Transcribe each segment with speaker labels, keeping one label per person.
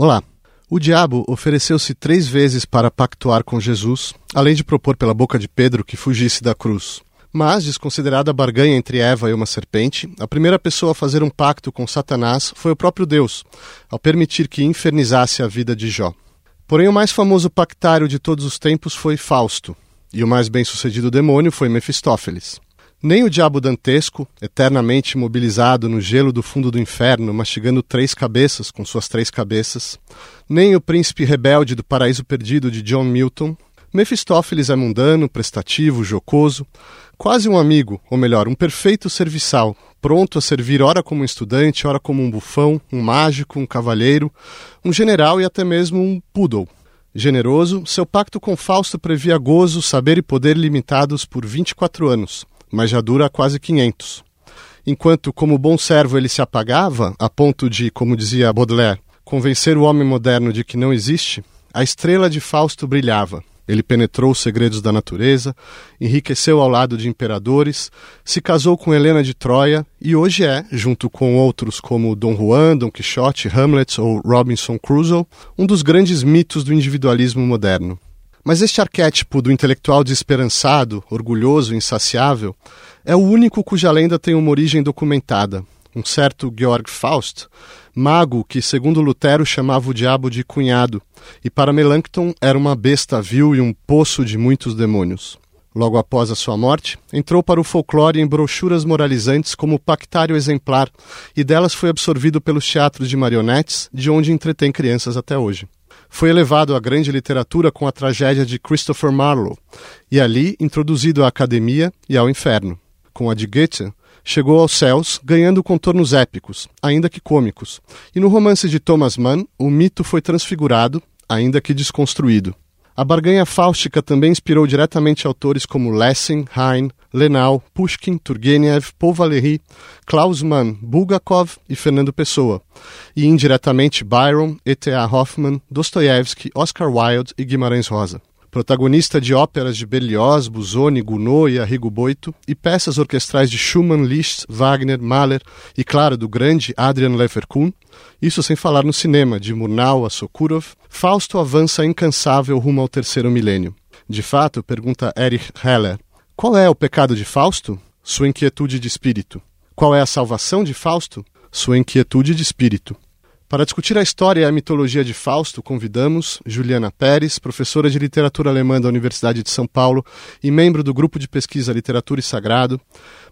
Speaker 1: Olá. O diabo ofereceu-se três vezes para pactuar com Jesus, além de propor pela boca de Pedro que fugisse da cruz. Mas, desconsiderada a barganha entre Eva e uma serpente, a primeira pessoa a fazer um pacto com Satanás foi o próprio Deus, ao permitir que infernizasse a vida de Jó. Porém, o mais famoso pactário de todos os tempos foi Fausto, e o mais bem-sucedido demônio foi Mefistófeles. Nem o diabo dantesco, eternamente mobilizado no gelo do fundo do inferno, mastigando três cabeças com suas três cabeças, nem o príncipe rebelde do paraíso perdido de John Milton. Mefistófeles é mundano, prestativo, jocoso, quase um amigo, ou melhor, um perfeito serviçal, pronto a servir ora como um estudante, ora como um bufão, um mágico, um cavalheiro, um general e até mesmo um poodle. Generoso, seu pacto com Fausto previa gozo, saber e poder limitados por 24 anos mas já dura quase 500. Enquanto, como bom servo, ele se apagava, a ponto de, como dizia Baudelaire, convencer o homem moderno de que não existe, a estrela de Fausto brilhava. Ele penetrou os segredos da natureza, enriqueceu ao lado de imperadores, se casou com Helena de Troia e hoje é, junto com outros como Dom Juan, Dom Quixote, Hamlet ou Robinson Crusoe, um dos grandes mitos do individualismo moderno. Mas este arquétipo do intelectual desesperançado, orgulhoso insaciável é o único cuja lenda tem uma origem documentada. Um certo Georg Faust, mago que, segundo Lutero, chamava o diabo de cunhado, e para Melanchthon era uma besta vil e um poço de muitos demônios. Logo após a sua morte, entrou para o folclore em brochuras moralizantes como pactário exemplar, e delas foi absorvido pelos teatros de marionetes, de onde entretém crianças até hoje foi elevado à grande literatura com a tragédia de Christopher Marlowe e ali introduzido à academia e ao inferno. Com a de Goethe, chegou aos céus, ganhando contornos épicos, ainda que cômicos. E no romance de Thomas Mann, o mito foi transfigurado, ainda que desconstruído. A barganha fáustica também inspirou diretamente autores como Lessing, Heine, Lenau, Pushkin, Turgenev, Paul Valéry, Klaus Mann, Bulgakov e Fernando Pessoa, e indiretamente Byron, E.T.A. Hoffmann, Dostoiévski, Oscar Wilde e Guimarães Rosa. Protagonista de óperas de Berlioz, Busoni, Gounod e Arrigo Boito, e peças orquestrais de Schumann, Liszt, Wagner, Mahler e, claro, do grande Adrian Leverkuhn, isso sem falar no cinema, de Murnau a Sokurov, Fausto avança incansável rumo ao terceiro milênio. De fato, pergunta Erich Heller, qual é o pecado de Fausto? Sua inquietude de espírito. Qual é a salvação de Fausto? Sua inquietude de espírito. Para discutir a história e a mitologia de Fausto, convidamos Juliana Pérez, professora de literatura alemã da Universidade de São Paulo e membro do grupo de pesquisa Literatura e Sagrado,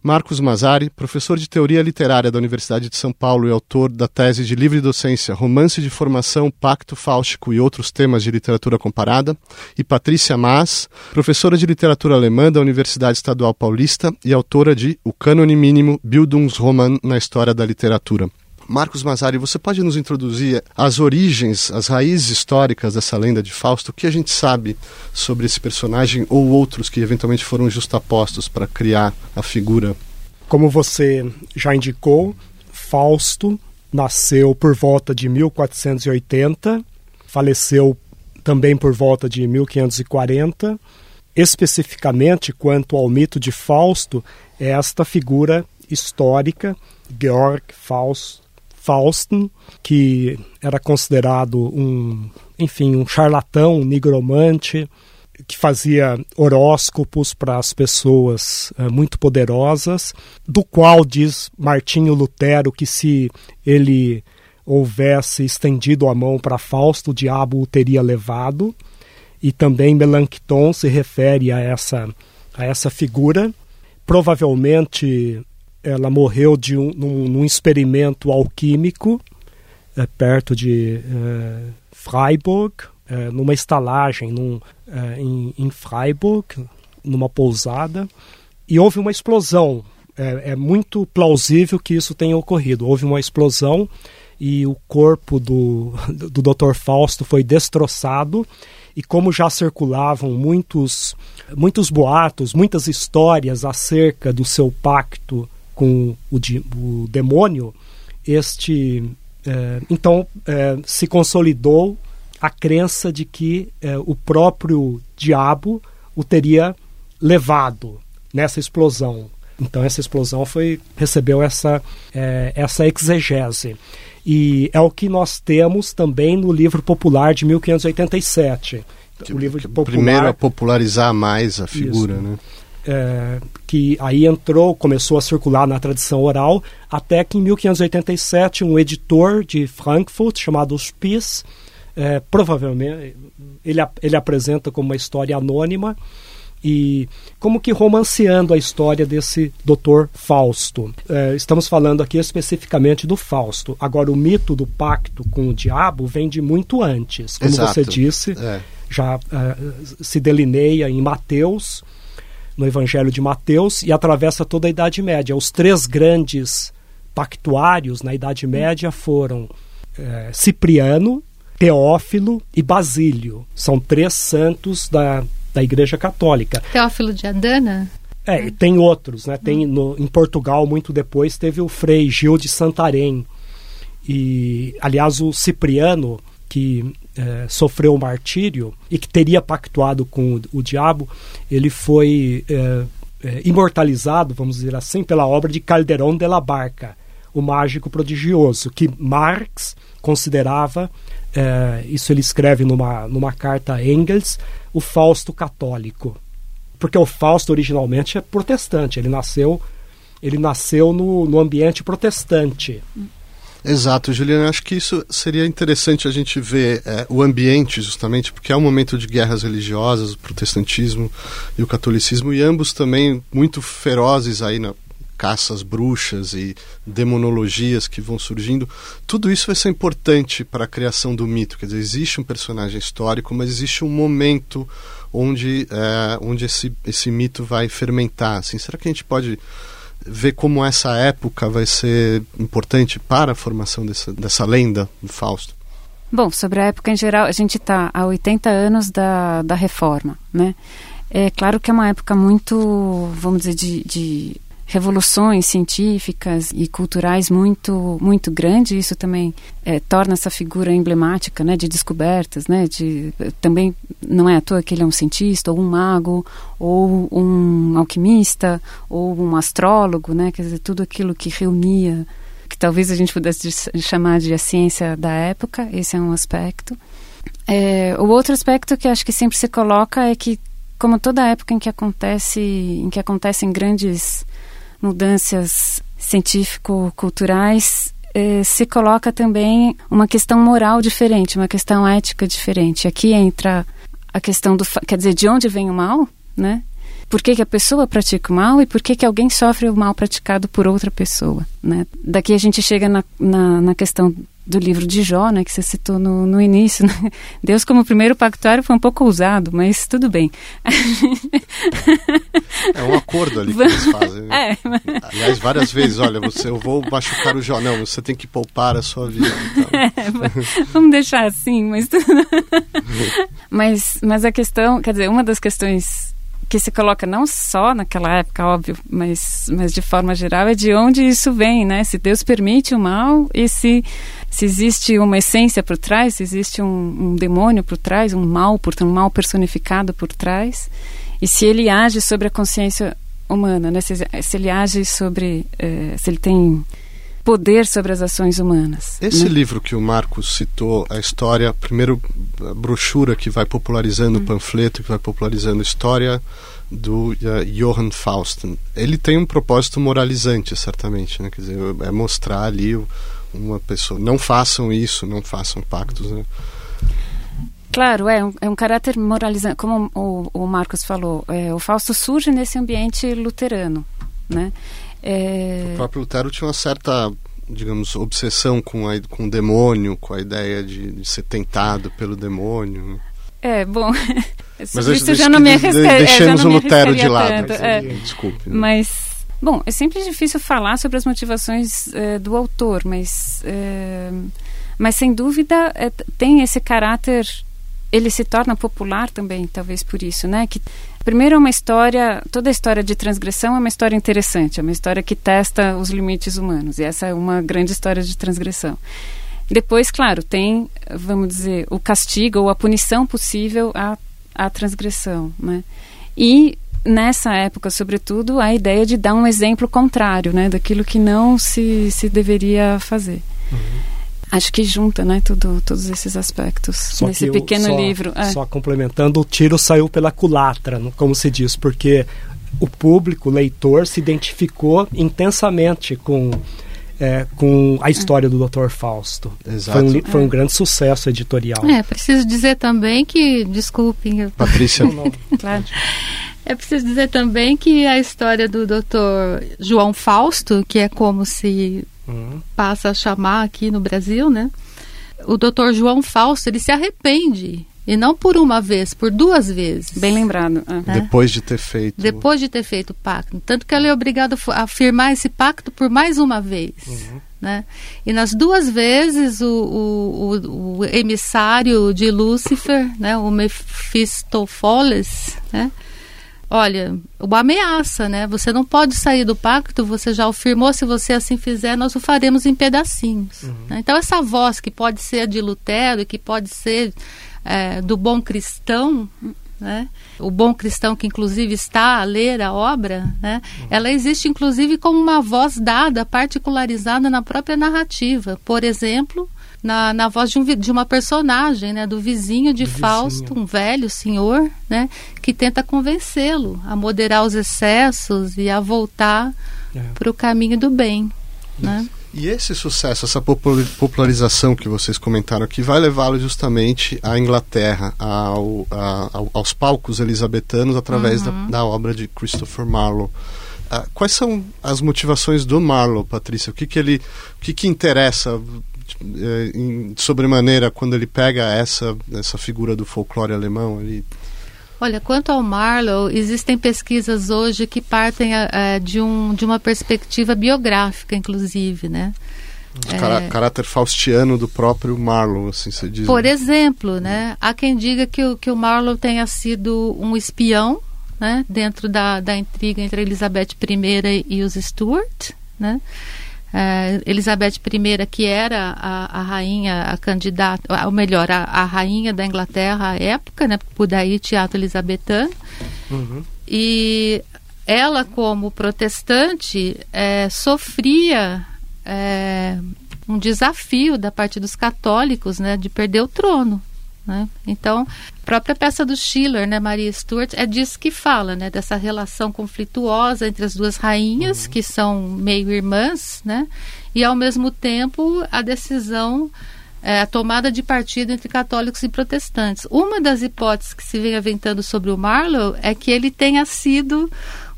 Speaker 1: Marcos Mazari, professor de teoria literária da Universidade de São Paulo e autor da tese de livre docência Romance de Formação, Pacto Fáustico e outros temas de literatura comparada, e Patrícia Maas, professora de literatura alemã da Universidade Estadual Paulista e autora de O Cânone Mínimo Bildungsroman na História da Literatura. Marcos Mazari, você pode nos introduzir as origens, as raízes históricas dessa lenda de Fausto? O que a gente sabe sobre esse personagem ou outros que eventualmente foram justapostos para criar a figura?
Speaker 2: Como você já indicou, Fausto nasceu por volta de 1480, faleceu também por volta de 1540. Especificamente quanto ao mito de Fausto, é esta figura histórica, Georg Faust, Fausten, que era considerado um, enfim, um charlatão, um nigromante, que fazia horóscopos para as pessoas uh, muito poderosas, do qual diz Martinho Lutero que se ele houvesse estendido a mão para Fausto, o diabo o teria levado. E também Melanchthon se refere a essa, a essa figura. Provavelmente ela morreu de um, num, num experimento alquímico é, perto de é, Freiburg, é, numa estalagem num, é, em, em, Freiburg, numa pousada, e houve uma explosão. É, é, muito plausível que isso tenha ocorrido. Houve uma explosão e o corpo do, do Dr. Fausto foi destroçado. E como já circulavam muitos, muitos boatos, muitas histórias acerca do seu pacto com o, o demônio, este é, então é, se consolidou a crença de que é, o próprio diabo o teria levado nessa explosão. Então essa explosão foi recebeu essa é, essa exegese E é o que nós temos também no livro popular de 1587.
Speaker 1: Que, o livro que popular, primeiro a popularizar mais a figura, isso, né?
Speaker 2: É, que aí entrou, começou a circular na tradição oral, até que em 1587 um editor de Frankfurt chamado Spies, é, provavelmente ele, ele apresenta como uma história anônima e como que romanceando a história desse doutor Fausto. É, estamos falando aqui especificamente do Fausto. Agora, o mito do pacto com o diabo vem de muito antes. Como Exato. você disse, é. já é, se delineia em Mateus, no Evangelho de Mateus, e atravessa toda a Idade Média. Os três grandes pactuários na Idade Média foram é, Cipriano, Teófilo e Basílio. São três santos da, da Igreja Católica.
Speaker 3: Teófilo de Adana?
Speaker 2: É, tem outros, né? Tem no, em Portugal, muito depois, teve o Frei Gil de Santarém. E, aliás, o Cipriano, que é, sofreu o martírio e que teria pactuado com o, o diabo, ele foi é, é, imortalizado, vamos dizer assim, pela obra de Calderón de la Barca, o mágico prodigioso, que Marx considerava, é, isso ele escreve numa, numa carta a Engels, o Fausto católico. Porque o Fausto originalmente é protestante, ele nasceu, ele nasceu no, no ambiente protestante.
Speaker 1: Exato, Juliana. Acho que isso seria interessante a gente ver é, o ambiente, justamente, porque é um momento de guerras religiosas, o protestantismo e o catolicismo, e ambos também muito ferozes aí na caças bruxas e demonologias que vão surgindo. Tudo isso vai ser importante para a criação do mito. Quer dizer, existe um personagem histórico, mas existe um momento onde, é, onde esse, esse mito vai fermentar. Assim, será que a gente pode ver como essa época vai ser importante para a formação dessa, dessa lenda do Fausto?
Speaker 3: Bom, sobre a época em geral, a gente está há 80 anos da, da reforma, né? É claro que é uma época muito, vamos dizer, de, de revoluções científicas e culturais muito muito grande. Isso também é, torna essa figura emblemática né de descobertas né de também não é à toa que ele é um cientista ou um mago ou um alquimista ou um astrólogo né quer dizer tudo aquilo que reunia que talvez a gente pudesse chamar de a ciência da época esse é um aspecto. É, o outro aspecto que acho que sempre se coloca é que como toda época em que acontece em que acontecem grandes mudanças científico-culturais, eh, se coloca também uma questão moral diferente, uma questão ética diferente. Aqui entra a questão do, quer dizer, de onde vem o mal, né? Por que, que a pessoa pratica o mal e por que, que alguém sofre o mal praticado por outra pessoa, né? Daqui a gente chega na, na, na questão do livro de Jó, né, que você citou no, no início. Né? Deus como primeiro pactuário foi um pouco ousado, mas tudo bem.
Speaker 1: É um acordo ali que eles fazem. Né? É, mas... Aliás, várias vezes, olha, você, eu vou machucar o Jó. Não, você tem que poupar a sua vida. Então.
Speaker 3: É, vamos deixar assim, mas... mas... Mas a questão, quer dizer, uma das questões que se coloca não só naquela época, óbvio, mas, mas de forma geral, é de onde isso vem, né? Se Deus permite o mal e se, se existe uma essência por trás, se existe um, um demônio por trás, um mal, por, um mal personificado por trás, e se ele age sobre a consciência humana, né? se, se ele age sobre, eh, se ele tem poder sobre as ações humanas.
Speaker 1: Esse né? livro que o Marcos citou, a história, primeiro a brochura que vai popularizando hum. o panfleto, que vai popularizando a história do uh, Johann Fausten. Ele tem um propósito moralizante, certamente, né? Quer dizer, é mostrar ali uma pessoa, não façam isso, não façam pactos, né?
Speaker 3: Claro, é um, é um caráter moralizante, como o, o Marcos falou, é, o Fausto surge nesse ambiente luterano, né?
Speaker 1: É... O próprio Lutero tinha uma certa, digamos, obsessão com, a, com o demônio, com a ideia de, de ser tentado pelo demônio. Né?
Speaker 3: É, bom.
Speaker 1: Mas isso já não me arrisca, é, Deixemos o Lutero de lado. Tanto, é. Desculpe.
Speaker 3: Né? Mas. Bom, é sempre difícil falar sobre as motivações é, do autor, mas, é, mas sem dúvida é, tem esse caráter ele se torna popular também, talvez por isso, né? Que primeiro é uma história, toda a história de transgressão é uma história interessante, é uma história que testa os limites humanos, e essa é uma grande história de transgressão. Depois, claro, tem, vamos dizer, o castigo ou a punição possível à, à transgressão, né? E nessa época, sobretudo, a ideia de dar um exemplo contrário, né, daquilo que não se, se deveria fazer. Uhum. Acho que junta, né, tudo, todos esses aspectos só nesse pequeno
Speaker 2: só,
Speaker 3: livro.
Speaker 2: É. Só complementando, o tiro saiu pela culatra, como se diz, porque o público, o leitor, se identificou intensamente com é, com a história do Dr. Fausto.
Speaker 1: Exato.
Speaker 2: Foi um, foi um grande sucesso editorial.
Speaker 4: É, preciso dizer também que, desculpem. Eu...
Speaker 1: Patrícia. não, não.
Speaker 4: claro. É preciso dizer também que a história do Dr. João Fausto, que é como se uhum. passa a chamar aqui no Brasil, né? O Dr. João Fausto, ele se arrepende e não por uma vez, por duas vezes.
Speaker 3: Bem lembrado.
Speaker 1: É. Depois de ter feito.
Speaker 4: Depois de ter feito o pacto. Tanto que ele é obrigado a firmar esse pacto por mais uma vez. Uhum. Né? E nas duas vezes o, o, o, o emissário de Lúcifer, né, o Mephistofeles, né, olha, uma ameaça, né? Você não pode sair do pacto, você já o firmou, se você assim fizer, nós o faremos em pedacinhos. Uhum. Né? Então essa voz que pode ser de Lutero, que pode ser é, do bom cristão, né? o bom cristão que inclusive está a ler a obra, né? ela existe inclusive como uma voz dada, particularizada na própria narrativa. Por exemplo, na, na voz de, um, de uma personagem, né? do vizinho de do Fausto, vizinho. um velho senhor, né? que tenta convencê-lo a moderar os excessos e a voltar é. para o caminho do bem. Né?
Speaker 1: E esse sucesso, essa popularização que vocês comentaram aqui, vai levá-lo justamente à Inglaterra, ao, a, aos palcos elisabetanos, através uhum. da, da, obra de Christopher Marlowe. Uh, quais são as motivações do Marlowe, Patrícia? O que, que ele, o que, que interessa em sobremaneira quando ele pega essa, essa figura do folclore alemão? Ele
Speaker 4: Olha, quanto ao Marlowe, existem pesquisas hoje que partem é, de, um, de uma perspectiva biográfica, inclusive, né?
Speaker 1: É, caráter faustiano do próprio Marlowe, assim se diz.
Speaker 4: Por exemplo, né? Há quem diga que o, que o Marlowe tenha sido um espião, né? Dentro da, da intriga entre Elizabeth I e os Stuart, né? Uh, Elizabeth I, que era a, a, rainha, a candidata, ou melhor, a, a, rainha da Inglaterra à época, né, por daí teatro elisabetano. Uhum. E ela, como protestante, é, sofria é, um desafio da parte dos católicos né, de perder o trono. Né? Então, a própria peça do Schiller, né, Maria Stuart, é disso que fala, né, dessa relação conflituosa entre as duas rainhas, uhum. que são meio irmãs, né, e ao mesmo tempo a decisão, é, a tomada de partido entre católicos e protestantes. Uma das hipóteses que se vem aventando sobre o Marlowe é que ele tenha sido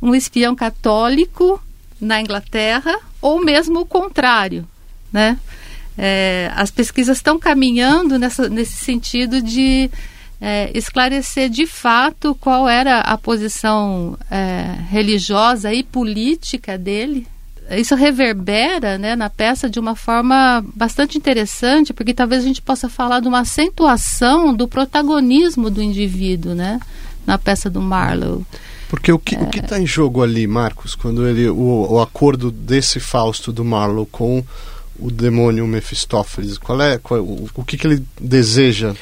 Speaker 4: um espião católico na Inglaterra, ou mesmo o contrário, né? É, as pesquisas estão caminhando nessa, nesse sentido de é, esclarecer de fato qual era a posição é, religiosa e política dele. Isso reverbera né, na peça de uma forma bastante interessante, porque talvez a gente possa falar de uma acentuação do protagonismo do indivíduo né, na peça do Marlowe.
Speaker 1: Porque o que é... está em jogo ali, Marcos, quando ele o, o acordo desse Fausto do Marlowe com o demônio Mephistófeles? Qual é, qual, o, o que, que ele deseja?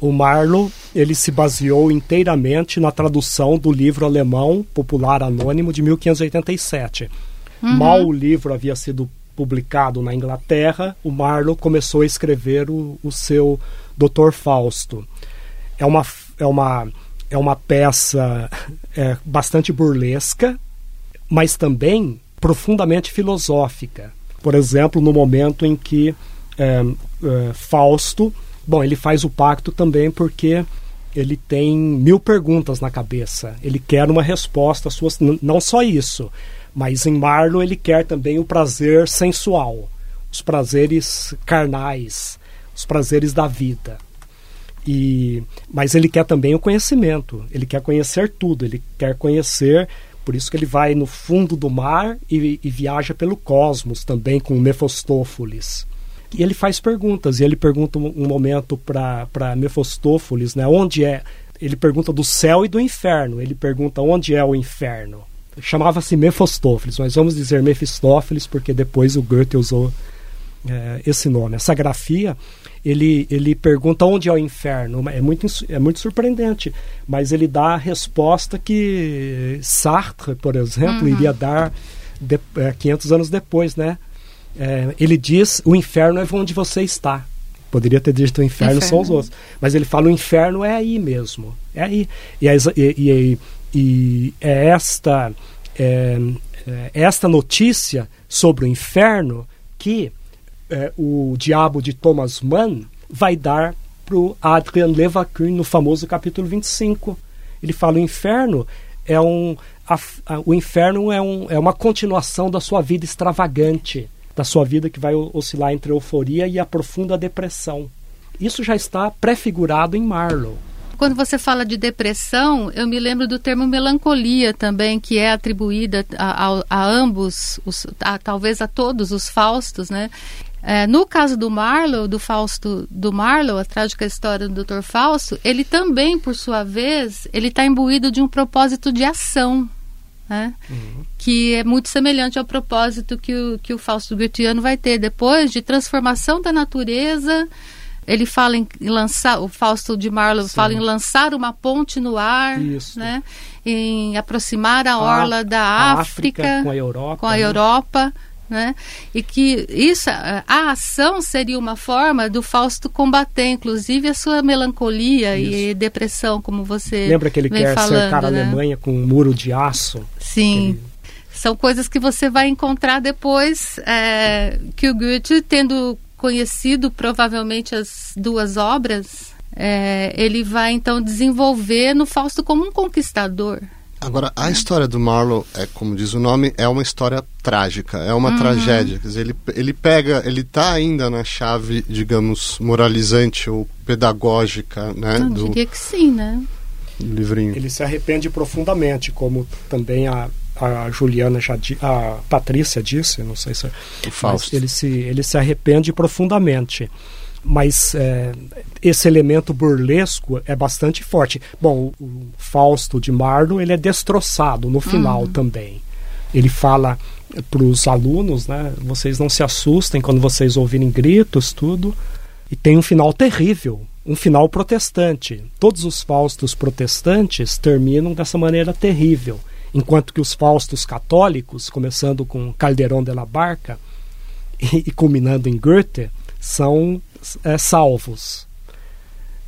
Speaker 2: O Marlowe ele se baseou inteiramente na tradução do livro alemão popular anônimo de 1587. Uhum. Mal o livro havia sido publicado na Inglaterra, o Marlowe começou a escrever o, o seu Doutor Fausto. É uma, é uma, é uma peça é, bastante burlesca, mas também profundamente filosófica. Por exemplo, no momento em que é, é, Fausto, bom, ele faz o pacto também porque ele tem mil perguntas na cabeça. Ele quer uma resposta às suas. Não só isso, mas em Marlo ele quer também o prazer sensual, os prazeres carnais, os prazeres da vida. E, mas ele quer também o conhecimento, ele quer conhecer tudo, ele quer conhecer por isso que ele vai no fundo do mar e, e viaja pelo cosmos também com Mefostófeles. E ele faz perguntas, e ele pergunta um, um momento para Mefostófeles, né, onde é... Ele pergunta do céu e do inferno. Ele pergunta onde é o inferno. Chamava-se Mefostófeles, mas vamos dizer Mefistófeles porque depois o Goethe usou é, esse nome. Essa grafia ele, ele pergunta onde é o inferno. É muito, é muito surpreendente, mas ele dá a resposta que Sartre, por exemplo, uhum. iria dar de, é, 500 anos depois, né? é, ele diz: o inferno é onde você está. Poderia ter dito o inferno, inferno. são os outros. Mas ele fala: o inferno é aí mesmo. É aí. E, e, e, e é esta, é, é, esta notícia sobre o inferno que é, o diabo de Thomas Mann vai dar para Adrian Levaquin no famoso capítulo 25. Ele fala: o inferno é um. A, a, o inferno é, um, é uma continuação da sua vida extravagante da sua vida que vai oscilar entre a euforia e a profunda depressão. Isso já está prefigurado em Marlowe.
Speaker 4: Quando você fala de depressão, eu me lembro do termo melancolia também, que é atribuída a, a, a ambos, os, a, talvez a todos os Faustos, né? É, no caso do Marlowe, do Fausto do Marlowe, a trágica história do Dr. Fausto, ele também, por sua vez, ele está imbuído de um propósito de ação né? Uhum. que é muito semelhante ao propósito que o, que o Fausto Goetheano vai ter depois de transformação da natureza. Ele fala em lançar, o Fausto de Marlowe Sim. fala em lançar uma ponte no ar, Isso. né? em aproximar a orla a, da África,
Speaker 2: África, com a Europa.
Speaker 4: Com a né? Europa né? E que isso, a ação seria uma forma do Fausto combater, inclusive, a sua melancolia isso. e depressão, como você
Speaker 2: Lembra que ele
Speaker 4: vem
Speaker 2: quer
Speaker 4: falando,
Speaker 2: cercar a
Speaker 4: né?
Speaker 2: Alemanha com um muro de aço?
Speaker 4: Sim. Ele... São coisas que você vai encontrar depois é, que o Goethe, tendo conhecido provavelmente as duas obras, é, ele vai então desenvolver no Fausto como um conquistador.
Speaker 1: Agora, a história do Marlowe, é, como diz o nome, é uma história trágica, é uma uhum. tragédia. Quer dizer, ele, ele pega, ele está ainda na chave, digamos, moralizante ou pedagógica, né?
Speaker 4: Eu do, diria que sim, né?
Speaker 1: livrinho.
Speaker 2: Ele se arrepende profundamente, como também a, a Juliana já a Patrícia disse, não sei se é,
Speaker 1: o Fausto.
Speaker 2: ele se ele se arrepende profundamente mas é, esse elemento burlesco é bastante forte. Bom, o Fausto de Marlowe ele é destroçado no final uhum. também. Ele fala para os alunos, né? Vocês não se assustem quando vocês ouvirem gritos, tudo. E tem um final terrível, um final protestante. Todos os Faustos protestantes terminam dessa maneira terrível, enquanto que os Faustos católicos, começando com Calderón de la Barca e, e culminando em Goethe, são é, salvos.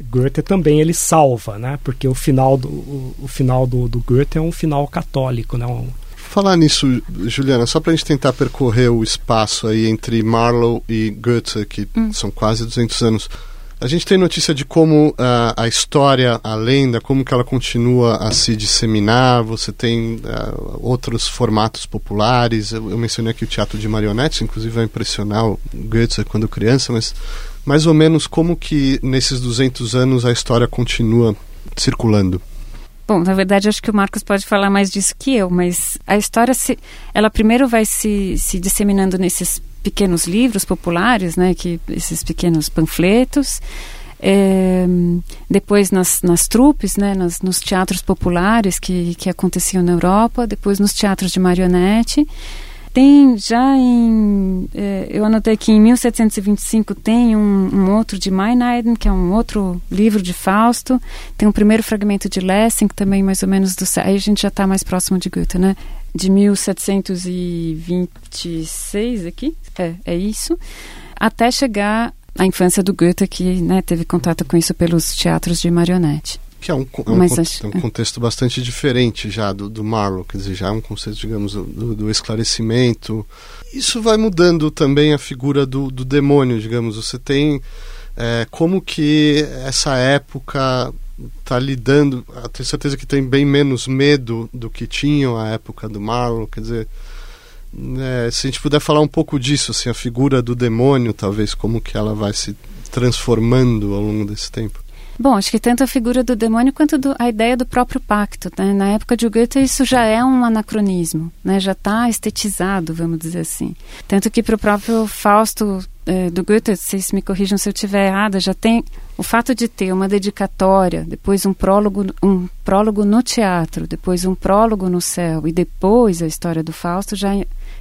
Speaker 2: Goethe também ele salva, né? Porque o final do, o, o final do, do, Goethe é um final católico, né? Um...
Speaker 1: Falar nisso, Juliana, só para a gente tentar percorrer o espaço aí entre Marlowe e Goethe, que hum. são quase 200 anos. A gente tem notícia de como uh, a história, a lenda, como que ela continua a se disseminar. Você tem uh, outros formatos populares. Eu, eu, mencionei aqui o teatro de marionetes, inclusive vai impressionar o Goethe quando criança, mas mais ou menos como que nesses 200 anos a história continua circulando?
Speaker 3: Bom, na verdade, acho que o Marcos pode falar mais disso que eu, mas a história, se, ela primeiro vai se, se disseminando nesses pequenos livros populares, né, que, esses pequenos panfletos, é, depois nas, nas trupes, né, nas, nos teatros populares que, que aconteciam na Europa, depois nos teatros de marionete, tem já em. Eh, eu anotei que em 1725 tem um, um outro de Meineiden, que é um outro livro de Fausto. Tem um primeiro fragmento de Lessing, também mais ou menos do. Aí a gente já está mais próximo de Goethe, né? De 1726 aqui. É, é isso. Até chegar à infância do Goethe, que né, teve contato com isso pelos teatros de marionete
Speaker 1: que é um, é um, é um contexto bastante diferente já do, do Marlowe, quer dizer, já é um conceito, digamos, do, do esclarecimento. Isso vai mudando também a figura do, do demônio, digamos. Você tem é, como que essa época está lidando, tenho certeza que tem bem menos medo do que tinham a época do Marlowe, quer dizer, é, se a gente puder falar um pouco disso, assim, a figura do demônio, talvez, como que ela vai se transformando ao longo desse tempo.
Speaker 3: Bom, acho que tanto a figura do demônio quanto do, a ideia do próprio pacto. Né? Na época de Goethe, isso já é um anacronismo, né? já está estetizado, vamos dizer assim. Tanto que para o próprio Fausto eh, do Goethe, vocês me corrijam se eu estiver errada, já tem o fato de ter uma dedicatória, depois um prólogo, um prólogo no teatro, depois um prólogo no céu e depois a história do Fausto já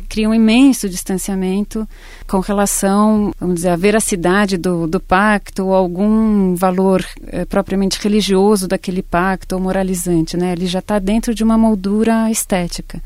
Speaker 3: cria um imenso distanciamento com relação, vamos dizer, à veracidade do, do pacto ou algum valor eh, propriamente religioso daquele pacto ou moralizante, né? Ele já está dentro de uma moldura estética.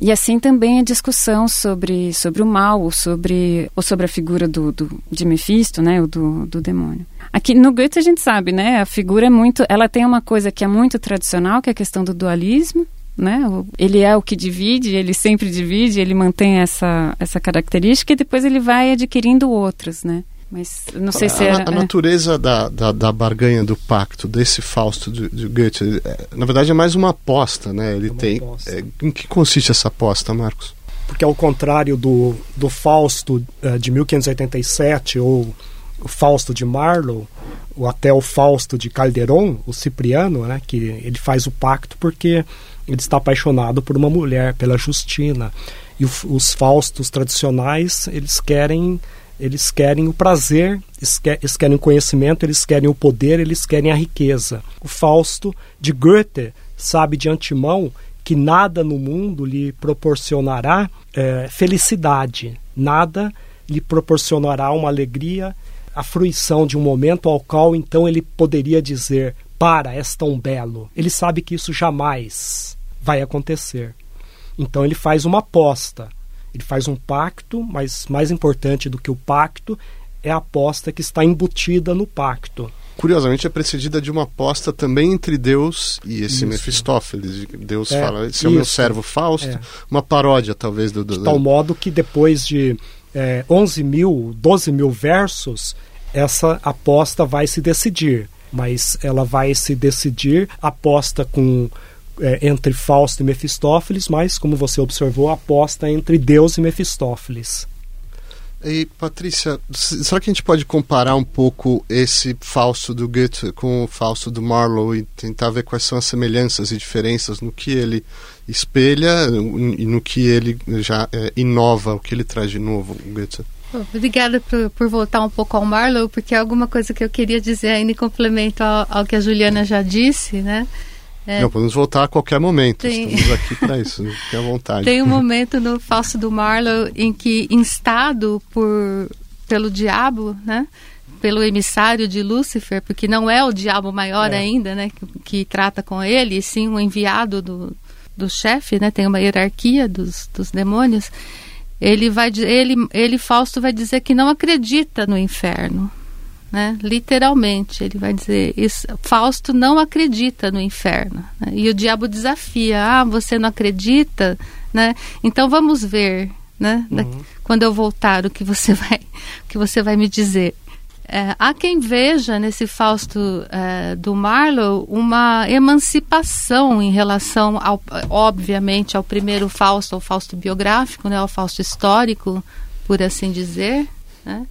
Speaker 3: E assim também a discussão sobre, sobre o mal, ou sobre, ou sobre a figura do, do, de Mephisto, né, o do, do demônio. Aqui no Goethe a gente sabe, né, a figura é muito, ela tem uma coisa que é muito tradicional, que é a questão do dualismo, né? Ele é o que divide, ele sempre divide, ele mantém essa, essa característica e depois ele vai adquirindo outras, né? Mas não sei se
Speaker 1: a,
Speaker 3: era,
Speaker 1: a natureza é. da, da, da, barganha do pacto desse Fausto de, de Goethe, é, na verdade é mais uma aposta, né? Ele é tem. É, em que consiste essa aposta, Marcos?
Speaker 2: Porque ao contrário do, do Fausto uh, de 1587 ou o Fausto de Marlowe, ou até o Fausto de Calderon, o Cipriano, né? Que ele faz o pacto porque ele está apaixonado por uma mulher, pela Justina. E os Faustos tradicionais, eles querem eles querem o prazer, eles querem o conhecimento, eles querem o poder, eles querem a riqueza. O Fausto de Goethe sabe de antemão que nada no mundo lhe proporcionará é, felicidade, nada lhe proporcionará uma alegria, a fruição de um momento ao qual então ele poderia dizer: Para, és tão belo. Ele sabe que isso jamais vai acontecer. Então ele faz uma aposta ele faz um pacto, mas mais importante do que o pacto é a aposta que está embutida no pacto.
Speaker 1: Curiosamente, é precedida de uma aposta também entre Deus e esse isso. Mefistófeles. Deus é, fala, esse é o meu servo Fausto, é. uma paródia talvez do... do
Speaker 2: de tal modo que depois de é, 11 mil, 12 mil versos, essa aposta vai se decidir. Mas ela vai se decidir aposta com é, entre Fausto e Mefistófeles, mas, como você observou, aposta entre Deus e Mefistófeles.
Speaker 1: E, Patrícia, será que a gente pode comparar um pouco esse Fausto do Goethe com o Fausto do Marlowe e tentar ver quais são as semelhanças e diferenças no que ele espelha e no que ele já é, inova, o que ele traz de novo, o Goethe?
Speaker 4: Obrigada por, por, voltar um pouco ao Marlowe, porque é alguma coisa que eu queria dizer ainda em complemento ao, ao que a Juliana já disse, né?
Speaker 1: É. Não, podemos voltar a qualquer momento. Tem... Estamos aqui para isso, fique à vontade.
Speaker 4: Tem um momento no Falso do Marlowe em que, instado por, pelo diabo, né? pelo emissário de Lúcifer, porque não é o diabo maior é. ainda, né, que, que, trata com ele, e sim o enviado do, do chefe, né, tem uma hierarquia dos, dos demônios. Ele vai, ele, ele Fausto vai dizer que não acredita no inferno, né? Literalmente, ele vai dizer: isso, Fausto não acredita no inferno. Né? E o diabo desafia: ah, você não acredita, né? Então vamos ver, né? Uhum. Quando eu voltar, o que você vai, o que você vai me dizer? É, há quem veja nesse Fausto é, do Marlowe uma emancipação em relação, ao, obviamente, ao primeiro Fausto, ao Fausto biográfico, né, ao Fausto histórico, por assim dizer. Né?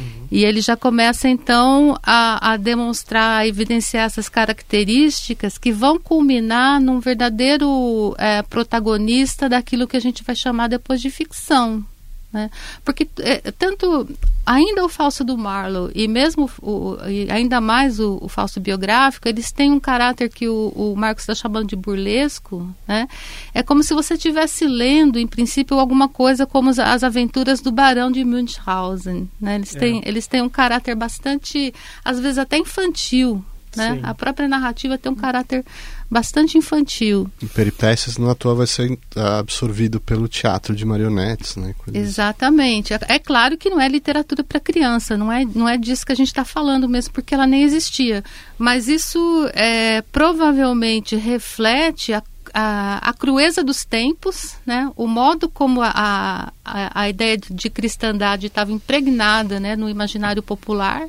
Speaker 4: Uhum. E ele já começa então a, a, demonstrar, a evidenciar essas características que vão culminar num verdadeiro é, protagonista daquilo que a gente vai chamar depois de ficção. Né? Porque é, tanto ainda o falso do Marlowe e mesmo o, e ainda mais o, o falso biográfico, eles têm um caráter que o, o Marcos está chamando de burlesco. Né? É como se você estivesse lendo, em princípio, alguma coisa como as, as aventuras do Barão de Münchhausen. Né? Eles, é. têm, eles têm um caráter bastante, às vezes até infantil. Né? A própria narrativa tem um caráter bastante infantil.
Speaker 1: E Peripécias não à toa vai ser absorvido pelo teatro de marionetes, né?
Speaker 4: Exatamente. É, é, claro que não é literatura para criança, não é, não é disso que a gente está falando mesmo, porque ela nem existia. Mas isso é, provavelmente reflete a a, a, crueza dos tempos, né? o modo como a, a, a ideia de, de cristandade estava impregnada né? no imaginário popular,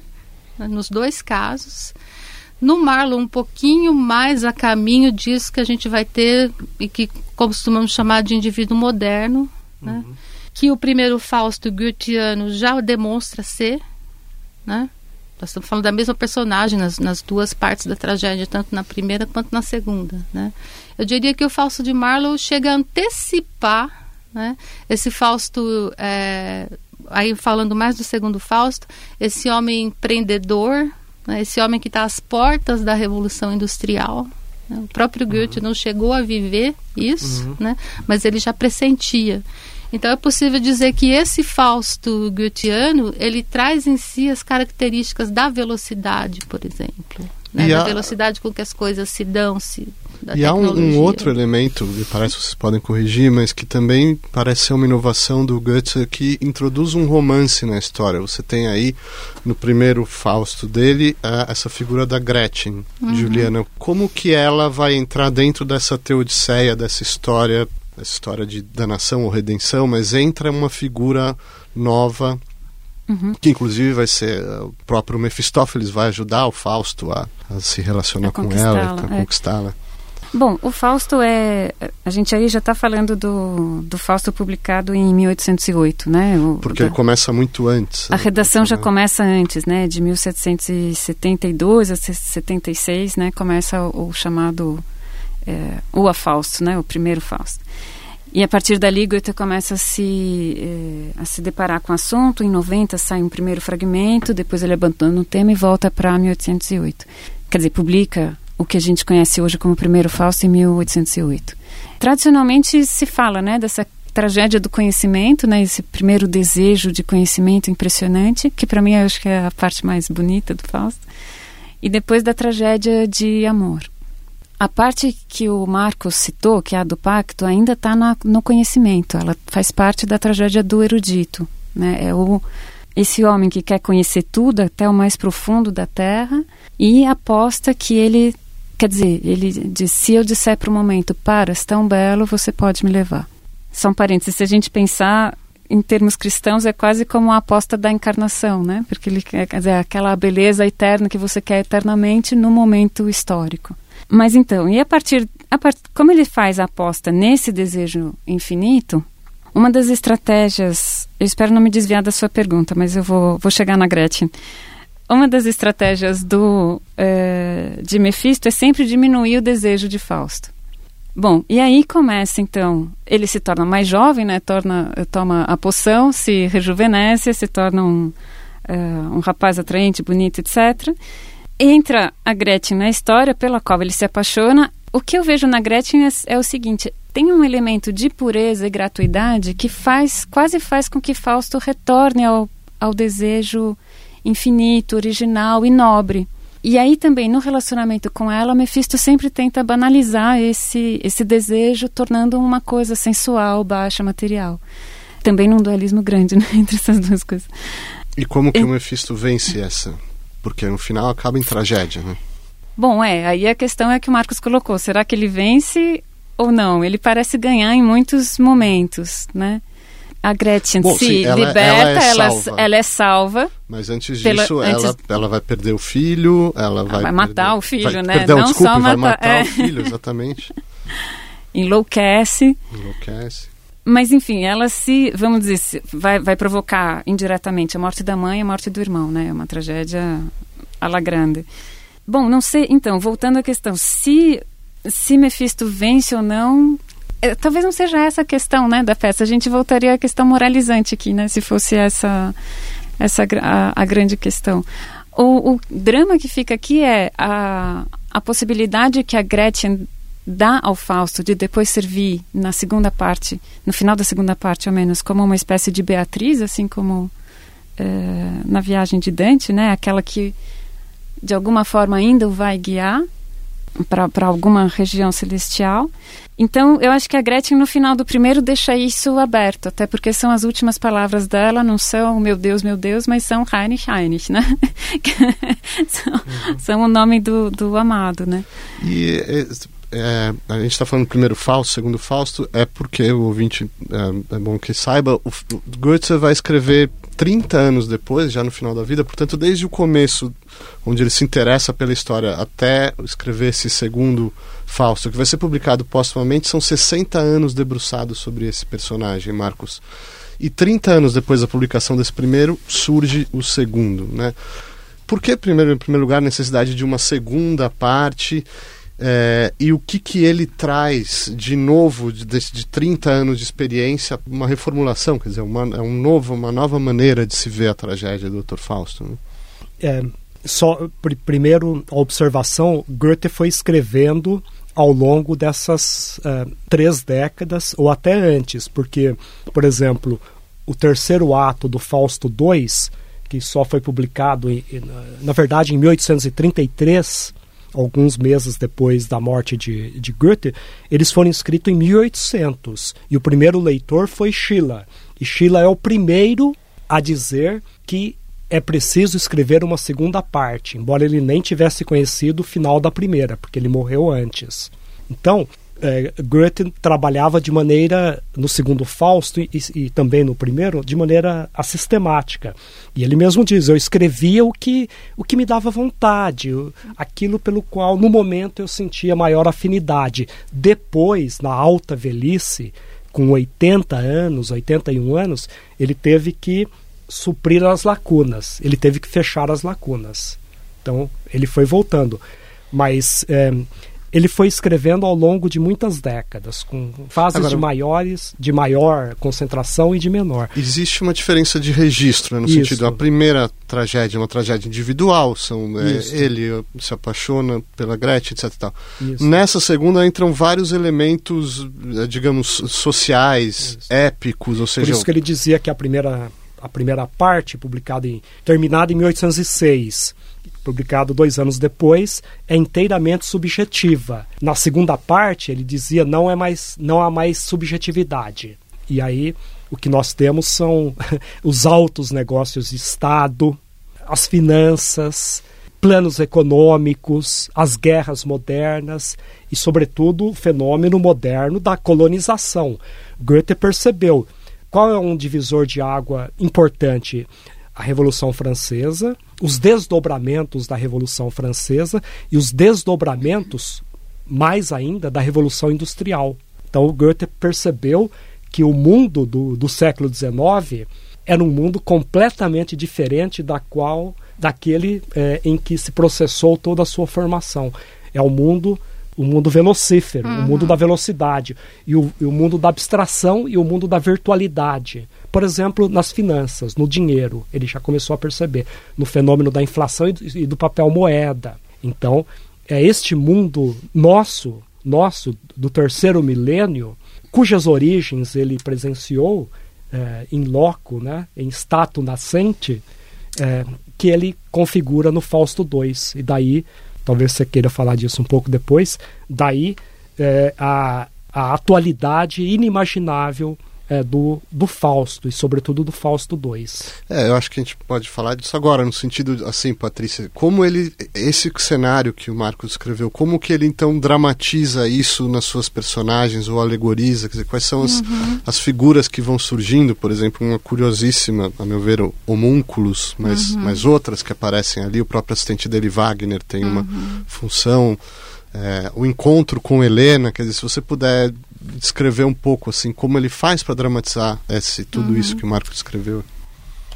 Speaker 4: né? nos dois casos, no Marlon, um pouquinho mais a caminho disso que a gente vai ter e que costumamos chamar de indivíduo moderno, né? Uhum. que o primeiro Fausto Goetheano já demonstra ser. Né? Nós estamos falando da mesma personagem nas, nas, duas partes da tragédia, tanto na primeira quanto na segunda. Né? Eu diria que o Fausto de Marlowe chega a antecipar né? esse Fausto, é, aí falando mais do segundo Fausto, esse homem empreendedor, né? Esse homem que está às portas da Revolução Industrial. Né? O próprio Goethe uhum. não chegou a viver isso, uhum. né? mas ele já pressentia. Então é possível dizer que esse Fausto Goetheano, ele traz em si as características da velocidade, por exemplo. Né? Da a... velocidade com que as coisas se dão, se, da
Speaker 1: e há um, um outro elemento, me parece que vocês podem corrigir, mas que também parece ser uma inovação do Goethe que introduz um romance na história. Você tem aí no primeiro Fausto dele a, essa figura da Gretchen,
Speaker 4: Uhum.
Speaker 1: Juliana. Como que ela vai entrar dentro dessa teodiceia, dessa história, essa história de danação ou redenção, mas entra uma figura nova
Speaker 3: Uhum.
Speaker 1: que inclusive vai ser uh, o próprio Mefistófeles vai ajudar o Fausto a, a se relacionar
Speaker 3: A
Speaker 1: com ela, a
Speaker 3: é.
Speaker 1: conquistá-la.
Speaker 3: Bom, o Fausto é. A gente aí já está falando do, do Fausto publicado em 1808, né? O,
Speaker 1: Porque
Speaker 3: da-
Speaker 1: ele começa muito antes.
Speaker 3: A
Speaker 1: né?
Speaker 3: redação já
Speaker 1: Né?
Speaker 3: começa antes, né? De 1772 a 76, né? Começa o, o chamado é, o A Fausto, né? O primeiro Fausto. E a partir dali, Goethe começa a se, eh, a se deparar com o assunto. Em 90 sai um primeiro fragmento, depois ele abandona o tema e volta para 1808. Quer dizer, publica o que a gente conhece hoje como primeiro Fausto em 1808. Tradicionalmente se fala, né, dessa tragédia do conhecimento, né, esse primeiro desejo de conhecimento impressionante, que para mim eu acho que é a parte mais bonita do Fausto, e depois da tragédia de amor. A parte que o Marcos citou, que é a do pacto, ainda está no conhecimento. Ela faz parte da tragédia do erudito. Né? É o, esse homem que quer conhecer tudo até o mais profundo da terra e aposta que ele, quer dizer, ele diz: se eu disser para o momento, para, és tão belo, você pode me levar. Um parênteses, se a gente pensar em termos cristãos, é quase como a aposta da encarnação, né? Porque ele quer dizer, aquela beleza eterna que você quer eternamente no momento histórico. Mas então, e a partir, a part... como ele faz a aposta nesse desejo infinito, uma das estratégias, eu espero não me desviar da sua pergunta, mas eu vou, vou chegar na Gretchen. Uma das estratégias do eh, de Mefisto é sempre diminuir o desejo de Fausto. Bom, e aí começa então, ele se torna mais jovem, né? Torna, toma a poção, se rejuvenesce, se torna um, eh, um rapaz atraente, bonito, etc entra a Gretchen na história pela qual ele se apaixona. O que eu vejo na Gretchen é, é, o seguinte: tem um elemento de pureza e gratuidade que faz, quase faz com que Fausto retorne ao, ao desejo infinito, original e nobre. E aí também no relacionamento com ela, Mephisto sempre tenta banalizar esse, esse desejo, tornando uma coisa sensual, baixa, material. Também num dualismo grande né, entre essas duas coisas.
Speaker 1: E como que o Mephisto vence essa? Porque no final acaba em tragédia, né?
Speaker 3: Bom, é, aí a questão é que o Marcos colocou. Será que ele vence ou não? Ele parece ganhar em muitos momentos, né? A Gretchen
Speaker 1: Bom,
Speaker 3: se
Speaker 1: sim, ela,
Speaker 3: liberta,
Speaker 1: ela é,
Speaker 3: ela,
Speaker 1: salva.
Speaker 3: ela é salva.
Speaker 1: Mas antes
Speaker 3: pela-
Speaker 1: disso,
Speaker 3: antes-
Speaker 1: Ela, ela vai perder o filho, ela vai...
Speaker 3: vai matar
Speaker 1: perder-
Speaker 3: o filho,
Speaker 1: vai-
Speaker 3: né?
Speaker 1: Perdão,
Speaker 3: Não
Speaker 1: desculpe,
Speaker 3: só
Speaker 1: vai
Speaker 3: matar-
Speaker 1: matar
Speaker 3: é.
Speaker 1: o filho, exatamente.
Speaker 3: enlouquece.
Speaker 1: Enlouquece.
Speaker 3: Mas enfim, ela se, vamos dizer, se- vai, vai provocar indiretamente a morte da mãe e a morte do irmão, né? É uma tragédia à la grande. Bom, não sei, então, voltando à questão, se, se Mephisto vence ou não, é, talvez não seja essa a questão, né, da peça. A gente voltaria à questão moralizante aqui, né, se fosse essa, essa a, a grande questão. O, o drama que fica aqui é a, a possibilidade que a Gretchen dá ao Fausto de depois servir na segunda parte, no final da segunda parte ao menos, como uma espécie de Beatriz, assim como eh, na viagem de Dante, né? Aquela que de alguma forma ainda o vai guiar para alguma região celestial. Então, eu acho que a Gretchen no final do primeiro deixa isso aberto, até porque são as últimas palavras dela, não são meu Deus, meu Deus, mas são Heinrich, Heinrich, né? são, são o nome do, do amado, né?
Speaker 1: E é, é, a gente está falando primeiro Fausto, segundo Fausto, é porque o ouvinte é, é bom que saiba, o, o Goethe vai escrever 30 anos depois, já no final da vida, portanto, desde o começo, onde ele se interessa pela história, até escrever esse segundo Fausto, que vai ser publicado póstumamente, são 60 anos debruçados sobre esse personagem, Marcos. E 30 anos depois da publicação desse primeiro, surge o segundo, né? Por que, primeiro, em primeiro lugar, a necessidade de uma segunda parte é, e o que, que ele traz de novo, de, de 30 anos de experiência, uma reformulação, quer dizer, uma, é um novo, uma nova maneira de se ver a tragédia do Dr. Fausto. Né?
Speaker 2: É, só pr- primeiro a observação, Goethe foi escrevendo ao longo dessas eh, três décadas ou até antes, porque, por exemplo, o terceiro ato do Fausto II, que só foi publicado, em- na verdade, em 1833, alguns meses depois da morte de, de Goethe, eles foram escritos em 1800 e o primeiro leitor foi Schiller. E Schiller é o primeiro a dizer que é preciso escrever uma segunda parte, embora ele nem tivesse conhecido o final da primeira, porque ele morreu antes. Então, é, Goethe trabalhava de maneira, no segundo Fausto e, e, também no primeiro, de maneira sistemática. E ele mesmo diz: eu escrevia o que, o que me dava vontade, aquilo pelo qual no momento eu sentia maior afinidade. Depois, na alta velhice, com 80 anos, 81 anos, ele teve que suprir as lacunas, ele teve que fechar as lacunas. Então, ele foi voltando. Mas é, ele foi escrevendo ao longo de muitas décadas, com fases Agora, de maiores, de maior concentração e de menor.
Speaker 1: Existe uma diferença de registro, né, no Isso. sentido, a primeira tragédia é uma tragédia individual, são é, ele se apaixona pela Gretchen, etc. Tal. Nessa segunda entram vários elementos, eh, digamos, sociais, Isso. épicos, ou seja...
Speaker 2: Por isso que ele dizia que a primeira a primeira parte, publicada em, terminada em 1806, publicado dois anos depois, é inteiramente subjetiva. Na segunda parte, ele dizia não é mais não há mais subjetividade. E aí o que nós temos são os altos negócios de Estado, as finanças, planos econômicos, as guerras modernas e, sobretudo, o fenômeno moderno da colonização. Goethe percebeu qual é um divisor de água importante? A Revolução Francesa, os desdobramentos da Revolução Francesa e os desdobramentos, mais ainda, da Revolução Industrial. Então, o Goethe percebeu que o mundo do, do século XIX era um mundo completamente diferente da qual daquele é, em que se processou toda a sua formação. É o mundo o mundo velocífero, uhum. o mundo da velocidade, e o, e o mundo da abstração e o mundo da virtualidade. Por exemplo, nas finanças, no dinheiro, ele já começou a perceber, no fenômeno da inflação e do, e do papel moeda. Então, é este mundo nosso, nosso, do terceiro milênio, cujas origens ele presenciou é, em loco, né, em status nascente, é, que ele configura no Fausto II. E daí talvez você queira falar disso um pouco depois, daí é, a, a atualidade inimaginável é, do, do Fausto e sobretudo do Fausto 2.
Speaker 1: É, eu acho que a gente pode falar disso agora, no sentido assim, Patrícia, como ele, esse cenário que o Marcos escreveu, como que ele então dramatiza isso nas suas personagens ou alegoriza, quer dizer, quais são as, uhum. as figuras que vão surgindo, por exemplo, uma curiosíssima, a meu ver, homúnculos, mas, uhum. mas outras que aparecem ali, o próprio assistente dele, Wagner, tem uhum. uma função é, o encontro com Helena, quer dizer, se você puder descrever um pouco assim como ele faz para dramatizar esse tudo uhum. isso que o Marco descreveu.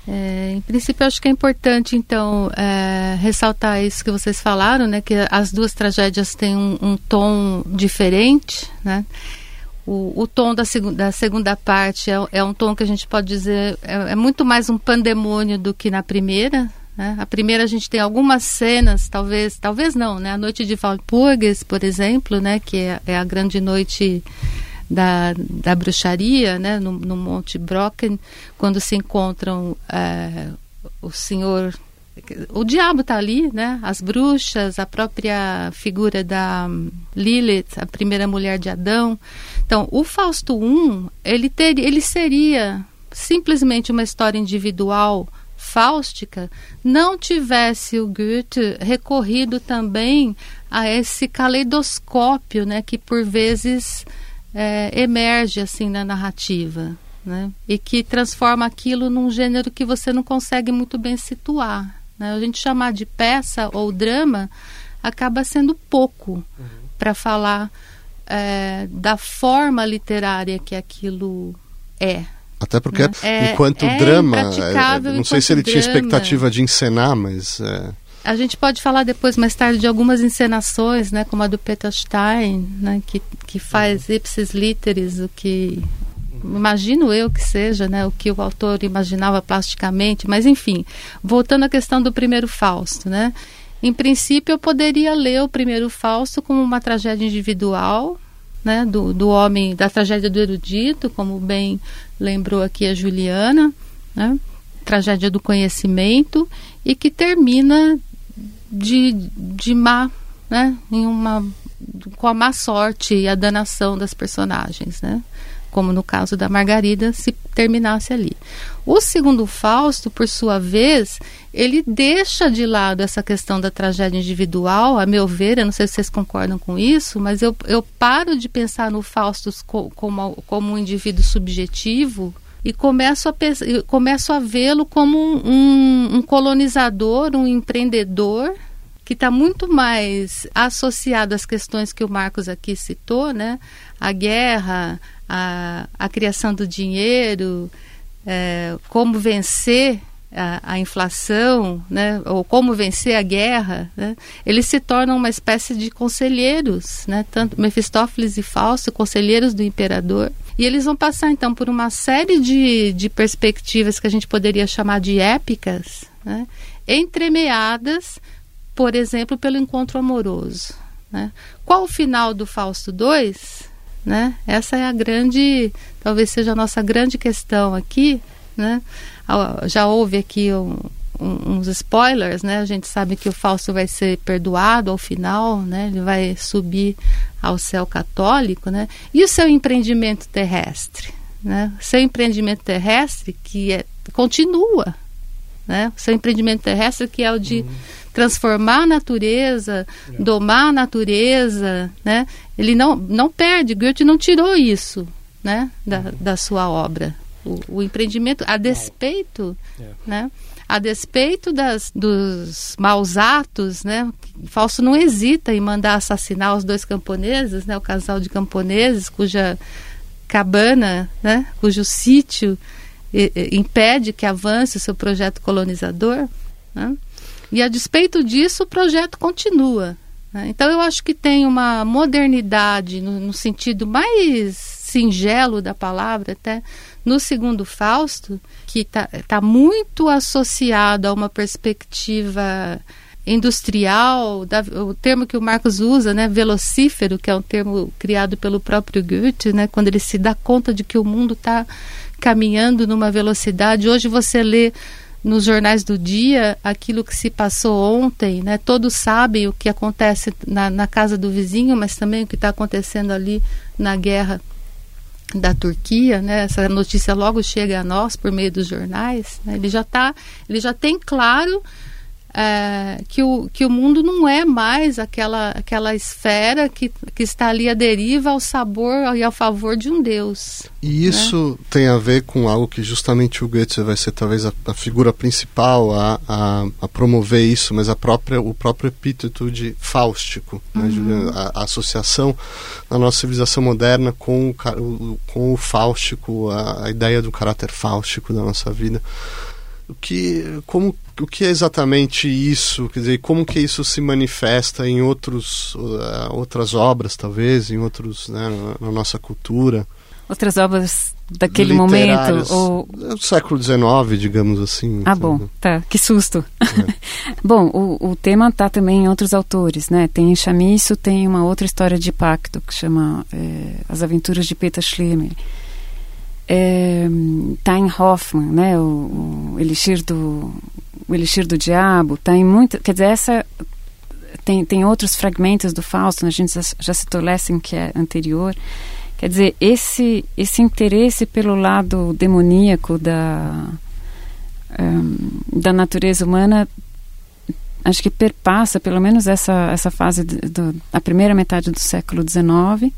Speaker 4: É, em princípio, acho que é importante, então, é, ressaltar isso que vocês falaram, né? Que as duas tragédias têm um, um tom diferente, né? O, o tom da, seg da segunda parte é, é, um tom que a gente pode dizer é, é muito mais um pandemônio do que na primeira, né? A primeira a gente tem algumas cenas, talvez, talvez não, né? A noite de Valpurgis, por exemplo, né? Que é, é, a grande noite da, da bruxaria, né? No, no Monte Brocken, quando se encontram é, o senhor o diabo está ali, né? As bruxas, a própria figura da Lilith, a primeira mulher de Adão. Então, o Fausto I, ele, ter, ele seria simplesmente uma história individual fáustica, não tivesse o Goethe recorrido também a esse caleidoscópio, né, que por vezes é, emerge assim na narrativa, né, e que transforma aquilo num gênero que você não consegue muito bem situar. Né? A gente chamar de peça ou drama acaba sendo pouco uhum. para falar é, da forma literária que aquilo é.
Speaker 1: Até porque, né? é, enquanto é drama, é, não sei se ele drama. tinha expectativa de encenar, mas. É...
Speaker 4: A gente pode falar depois, mais tarde, de algumas encenações, né, como a do Peter Stein, né, que, que faz ipsis literis, o que imagino eu que seja, né, o que o autor imaginava plasticamente, mas enfim, voltando à questão do primeiro Fausto, né, em princípio eu poderia ler o primeiro Fausto como uma tragédia individual, né, do, do homem, da tragédia do erudito, como bem lembrou aqui a Juliana, né, tragédia do conhecimento, e que termina de, de má né, em uma com a má sorte e a danação das personagens, né? Como no caso da Margarida, se terminasse ali. O segundo Fausto, por sua vez, ele deixa de lado essa questão da tragédia individual, a meu ver, eu não sei se vocês concordam com isso, mas eu, eu paro de pensar no Fausto como, como um indivíduo subjetivo e começo a, começo a vê-lo como um, um, um colonizador, um empreendedor que está muito mais associado às questões que o Marcos aqui citou, né? A guerra, a, a criação do dinheiro, é, como vencer a, a, inflação, né, ou como vencer a guerra, né, eles se tornam uma espécie de conselheiros, né, tanto Mefistófeles e Fausto, conselheiros do imperador. E eles vão passar então por uma série de, de perspectivas que a gente poderia chamar de épicas, né, entremeadas por exemplo, pelo encontro amoroso. Né? Qual o final do Fausto II? Né? Essa é a grande, talvez seja a nossa grande questão aqui. Né? Já houve aqui um, um, uns spoilers, né? A gente sabe que o Fausto vai ser perdoado ao final, né? Ele vai subir ao céu católico, né? E o seu empreendimento terrestre, né? Seu empreendimento terrestre que é, continua, né? O seu empreendimento terrestre que é o de uhum transformar a natureza, é. domar a natureza, né? Ele não, não perde, Goethe não tirou isso, né, da, uhum. da sua obra. O, o empreendimento, a despeito, é. né, a despeito das, dos maus atos, né, Falso não hesita em mandar assassinar os dois camponeses, né, o casal de camponeses cuja cabana, né, cujo sítio impede que avance o seu projeto colonizador, né? E a despeito disso, o projeto continua. Né? Então, eu acho que tem uma modernidade, no, no sentido mais singelo da palavra, até no segundo Fausto, que está tá muito associado a uma perspectiva industrial, da, o termo que o Marcos usa, né, velocífero, que é um termo criado pelo próprio Goethe, né, quando ele se dá conta de que o mundo está caminhando numa velocidade. Hoje você lê nos jornais do dia aquilo que se passou ontem, né? Todos sabem o que acontece na, na casa do vizinho, mas também o que está acontecendo ali na guerra da Turquia, né? Essa notícia logo chega a nós por meio dos jornais. Né? Ele já tá, ele já tem claro é, que, o, que o mundo não é mais aquela, aquela esfera que, que está ali à deriva ao sabor e ao favor de um Deus.
Speaker 1: E isso né? tem a ver com algo que justamente o Goethe vai ser talvez a, a figura principal a, a, a, promover isso, mas a própria, o próprio epíteto de fáustico, né, uhum. a, a, associação na nossa civilização moderna com o, com o fáustico, a, a ideia do caráter fáustico da nossa vida o que como o que é exatamente isso? Quer dizer como que isso se manifesta em outros uh, outras obras talvez em outros né, na, nossa cultura?
Speaker 3: Outras obras daquele momento ou
Speaker 1: do século XIX digamos assim
Speaker 3: ah bom tá que susto. É. bom o, o tema está também em outros autores né? Tem em Chamisso tem uma outra história de pacto que chama é, as aventuras de Peter Schlemmer é, tá em Hoffman, né? O, o, Elixir do o Elixir do Diabo, tá em muito, quer dizer, essa tem, tem outros fragmentos do Fausto, né? a gente já, já citou Lessing, que é anterior. Quer dizer, esse esse interesse pelo lado demoníaco da um, da natureza humana acho que perpassa pelo menos essa essa fase do, a primeira metade do século XIX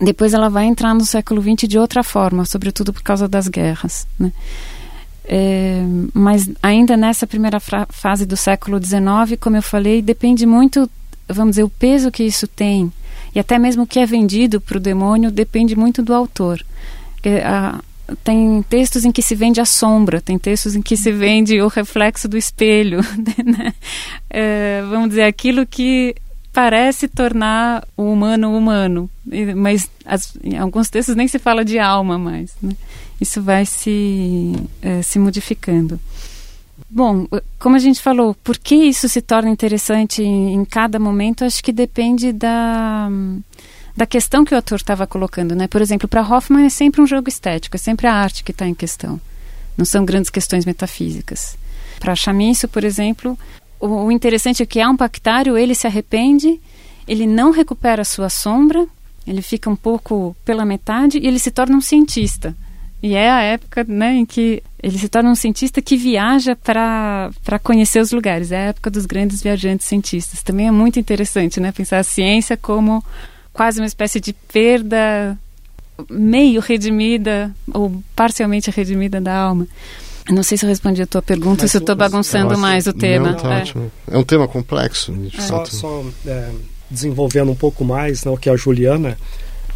Speaker 3: depois ela vai entrar no século XX de outra forma, sobretudo por causa das guerras. Né? É, mas ainda nessa primeira fase do século XIX, como eu falei, depende muito, vamos dizer, o peso que isso tem e até mesmo o que é vendido para o demônio depende muito do autor. É, a, tem textos em que se vende a sombra, tem textos em que se vende o reflexo do espelho, né? é, vamos dizer aquilo que parece tornar o humano humano, mas as, em alguns textos nem se fala de alma mais. Né? Isso vai se, é, se modificando. Bom, como a gente falou, por que isso se torna interessante em, em cada momento? Acho que depende da, da questão que o ator estava colocando. Né? Por exemplo, para Hoffman é sempre um jogo estético, é sempre a arte que está em questão. Não são grandes questões metafísicas. Para Chamisso, por exemplo, o, interessante é que há um pactário, ele se arrepende, ele não recupera a sua sombra, ele fica um pouco pela metade e ele se torna um cientista. E é a época né, em que ele se torna um cientista que viaja para conhecer os lugares. É a época dos grandes viajantes cientistas. Também é muito interessante né, pensar a ciência como quase uma espécie de perda meio redimida ou parcialmente redimida da alma. Não sei se eu respondi a tua pergunta, Mas se eu estou bagunçando mais o tema.
Speaker 1: Não, tá é. é. um tema complexo.
Speaker 2: É. Só, só é, desenvolvendo um pouco mais né, o que a Juliana,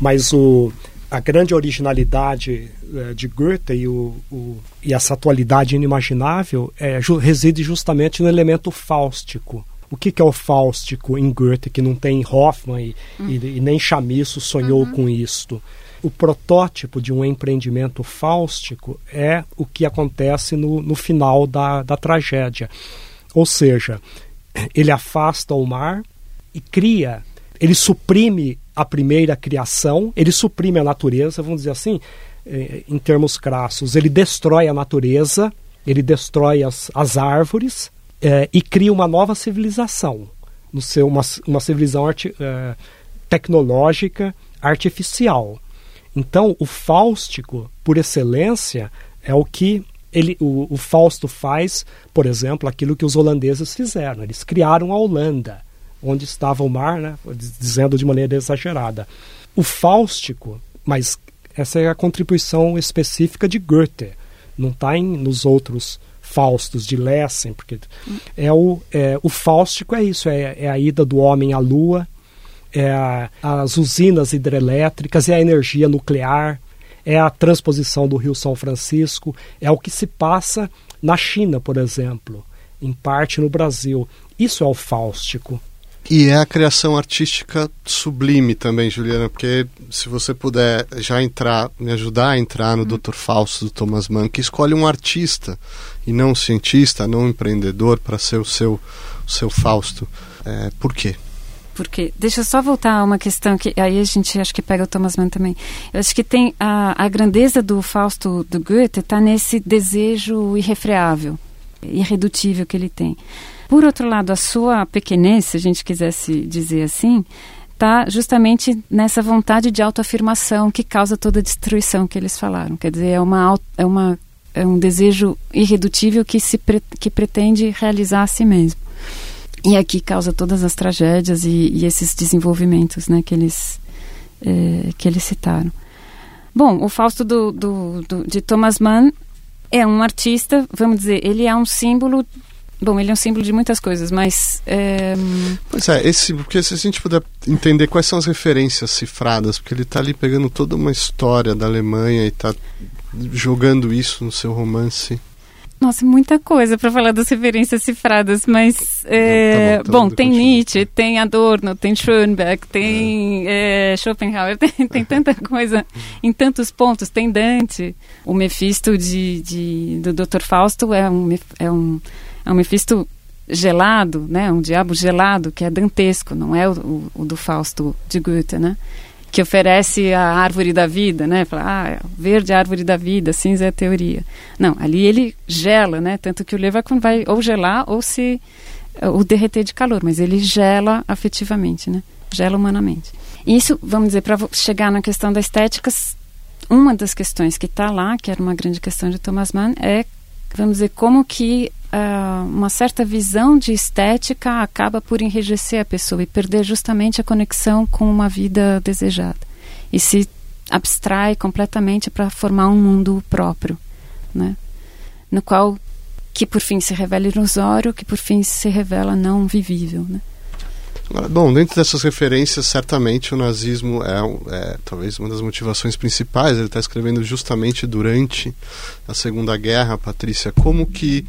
Speaker 2: mas o, a grande originalidade é, de Goethe e, o, o, e essa atualidade inimaginável é, ju, reside justamente no elemento fáustico. O que, que, é o fáustico em Goethe, que não tem Hoffmann e, uhum. e, e nem Chamisso sonhou uhum. com isto? O protótipo de um empreendimento fáustico é o que acontece no, no final da, da tragédia. Ou seja, ele afasta o mar e cria, ele suprime a primeira criação, ele suprime a natureza, vamos dizer assim, eh, em termos crassos, ele destrói a natureza, ele destrói as, as árvores é, e cria uma nova civilização, no seu, uma, uma civilização arti, é, tecnológica artificial. Então, o fáustico, por excelência, é o que ele, o, o Fausto faz, por exemplo, aquilo que os holandeses fizeram. Eles criaram a Holanda onde estava o mar, né, dizendo de maneira exagerada. O fáustico, mas essa é a contribuição específica de Goethe, não está nos outros Faustos de Lessing, porque é o, é, o fáustico é isso, é, é a ida do homem à lua, é a, as usinas hidrelétricas, é a energia nuclear, é a transposição do Rio São Francisco, é o que se passa na China, por exemplo, em parte no Brasil. Isso é o fáustico.
Speaker 1: E é a criação artística sublime também, Juliana, porque se você puder já entrar, me ajudar a entrar no hum. Dr. Fausto do Thomas Mann, que escolhe um artista e não um cientista, não um empreendedor para ser o seu, o seu Fausto. É, por quê?
Speaker 3: Porque, deixa eu só voltar a uma questão que aí a gente acho que pega o Thomas Mann também. Eu acho que tem a, a grandeza do Fausto do Goethe está nesse desejo irrefreável, irredutível que ele tem. Por outro lado, a sua pequenez, se a gente quisesse dizer assim, está justamente nessa vontade de autoafirmação que causa toda a destruição que eles falaram. Quer dizer, é, uma, é, uma, é um desejo irredutível que, se pre, que pretende realizar a si mesmo. E aqui causa todas as tragédias e, e esses desenvolvimentos né, que, eles, é, que eles citaram. Bom, o Fausto do, do, do, de Thomas Mann é um artista, vamos dizer, ele é um símbolo Bom, ele é um símbolo de muitas coisas, mas. É...
Speaker 1: Pois é, esse, porque se a gente puder entender quais são as referências cifradas, porque ele está ali pegando toda uma história da Alemanha e está jogando isso no seu romance.
Speaker 3: Nossa, muita coisa para falar das referências cifradas, mas é, tá bom, tá bom, tem Nietzsche, tem Adorno, tem Schoenberg, tem é. É, Schopenhauer, tem, tem tanta coisa em tantos pontos, tem Dante. O Mephisto de, de, do Dr. Fausto é um, é um é um Mefisto gelado, né? Um diabo gelado que é dantesco, não é o, o, o do Fausto de Goethe, né? Que oferece a árvore da vida, né? Fala, ah, verde é a árvore da vida, cinza é a teoria. Não, ali ele gela, né? Tanto que o Leverkusen vai ou gelar ou se ou derreter de calor, mas ele gela afetivamente, né? Gela humanamente. Isso, vamos dizer, para chegar na questão da estética, uma das questões que está lá, que era uma grande questão de Thomas Mann, é, vamos dizer, como que uh, uma certa visão de estética acaba por enrijecer a pessoa e perder justamente a conexão com uma vida desejada. E se abstrai completamente para formar um mundo próprio, né? No qual que por fim se revela ilusório, que por fim se revela não vivível, né?
Speaker 1: Bom, dentro dessas referências, certamente o nazismo é, é talvez uma das motivações principais. Ele está escrevendo justamente durante a Segunda Guerra, Patrícia, como que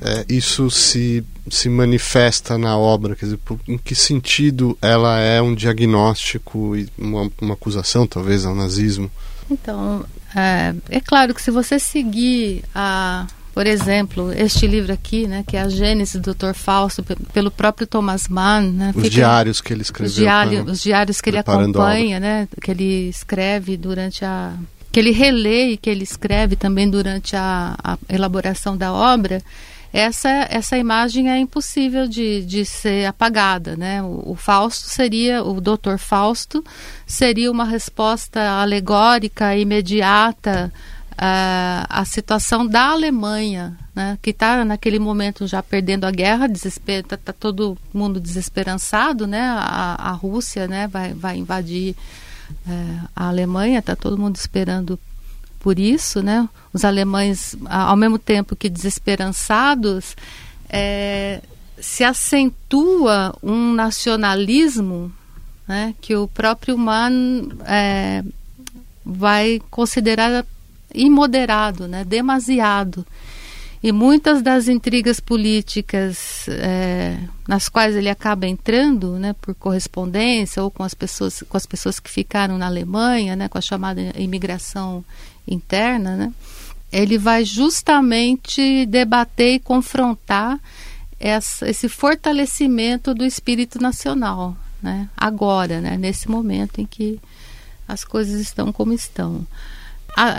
Speaker 1: é, isso se, se manifesta na obra? Quer dizer, por, em que sentido ela é um diagnóstico e uma, uma acusação, talvez, ao nazismo?
Speaker 4: Então, é, é, claro que se você seguir a, por exemplo, este livro aqui, né, que é a Gênese do Dr. Fausto, pelo próprio Thomas Mann, né,
Speaker 1: os diários que ele escreveu,
Speaker 4: os, diário, os diários que ele acompanha, né, que ele escreve durante a que ele relê e que ele escreve também durante a, a elaboração da obra, essa, essa imagem é impossível de, de ser apagada, né? O, o Fausto seria, o Dr. Fausto seria uma resposta alegórica, imediata uh, à situação da Alemanha, né? Que está naquele momento já perdendo a guerra, está tá todo mundo desesperançado, né? A, a Rússia, né? Vai, vai invadir uh, a Alemanha, está todo mundo esperando por isso, né? Os alemães, ao mesmo tempo que desesperançados, é, se acentua um nacionalismo né, que o próprio Mann é, vai considerar imoderado, né, demasiado. E muitas das intrigas políticas é, nas quais ele acaba entrando, né, por correspondência ou com as pessoas, com as pessoas que ficaram na Alemanha, né, com a chamada imigração interna, né, ele vai justamente debater e confrontar essa, esse fortalecimento do espírito nacional, né, agora, né, nesse momento em que as coisas estão como estão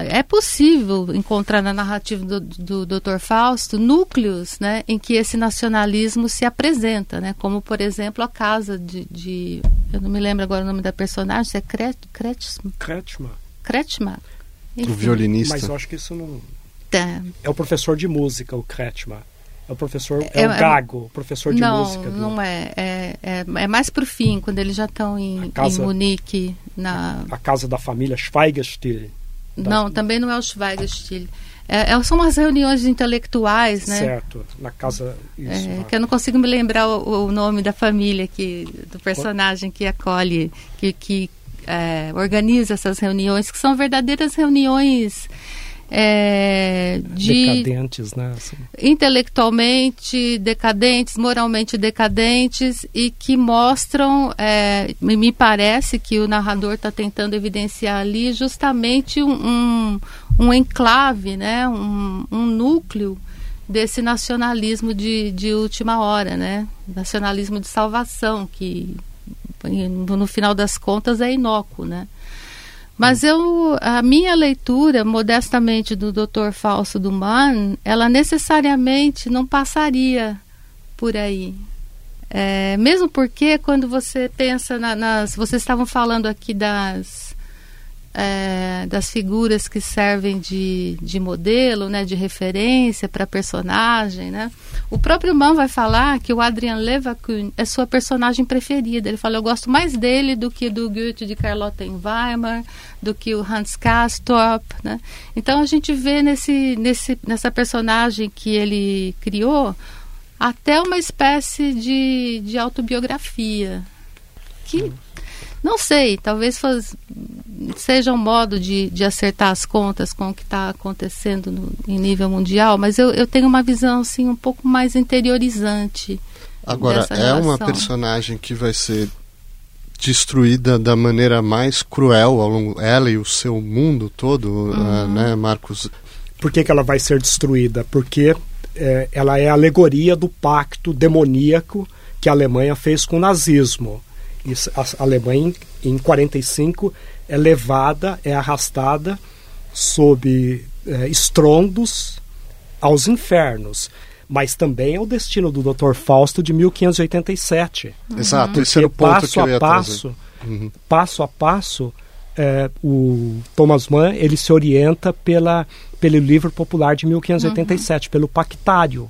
Speaker 4: é possível encontrar na narrativa do, do Dr. Fausto núcleos né, em que esse nacionalismo se apresenta, né, como, por exemplo, a casa de, de Eu não me lembro agora o nome da personagem, é Kretschmer.
Speaker 2: Kretschmer.
Speaker 4: Kretschmer.
Speaker 1: O violinista.
Speaker 2: Mas eu acho que isso não. É, é o professor de música, o Kretschmer. É o professor, é, é o é, Gago, o professor de
Speaker 4: não,
Speaker 2: música.
Speaker 4: Do... Não, é, é, é. É mais pro fim, quando eles já estão em, casa, em Munique. Na...
Speaker 2: A, a, casa da família Schweigerstil.
Speaker 4: Não, também não é o Schweigerstil. É, é, são umas reuniões intelectuais, né?
Speaker 2: Certo, na casa. Isso,
Speaker 4: é, que eu não consigo me lembrar o, o, nome da família que do personagem que acolhe, que, que é, organiza essas reuniões, que são verdadeiras reuniões é,
Speaker 2: de decadentes, né? Assim.
Speaker 4: intelectualmente decadentes, moralmente decadentes e que mostram, é, me parece que o narrador está tentando evidenciar ali justamente um, um, um enclave, né? Um, um, núcleo desse nacionalismo de, de última hora, né? Nacionalismo de salvação que no final das contas é inócuo, né? Mas eu, a minha leitura, modestamente, do Dr. Falso Duman, ela necessariamente não passaria por aí. É, mesmo porque quando você pensa na, nas. Vocês estavam falando aqui das é, das figuras que servem de, de modelo, né, de referência para personagem, né? O próprio Mann vai falar que o Adrian Levaquin é sua personagem preferida. Ele fala, eu gosto mais dele do que do Goethe de Carlotta em Weimar, do que o Hans Castorp, né? Então a gente vê nesse, nesse, nessa personagem que ele criou até uma espécie de, de autobiografia que não sei, talvez faz, seja um modo de, de acertar as contas com o que está acontecendo no, em nível mundial, mas eu, eu tenho uma visão assim um pouco mais interiorizante.
Speaker 1: Agora, é uma personagem que vai ser destruída da maneira mais cruel ao longo ela e o seu mundo todo, uhum. uh, né, Marcos?
Speaker 2: Por que, que ela vai ser destruída? Porque é, ela é a alegoria do pacto demoníaco que a Alemanha fez com o nazismo a Alemanha, em 45, é levada, é arrastada sob é, estrondos aos infernos. Mas também é o destino do Dr. Fausto de 1587.
Speaker 1: Exato, esse era o ponto
Speaker 2: passo
Speaker 1: que eu ia
Speaker 2: a passo, uhum. passo a passo, é, o Thomas Mann ele se orienta pela, pelo livro popular de 1587, uhum. pelo Pactário,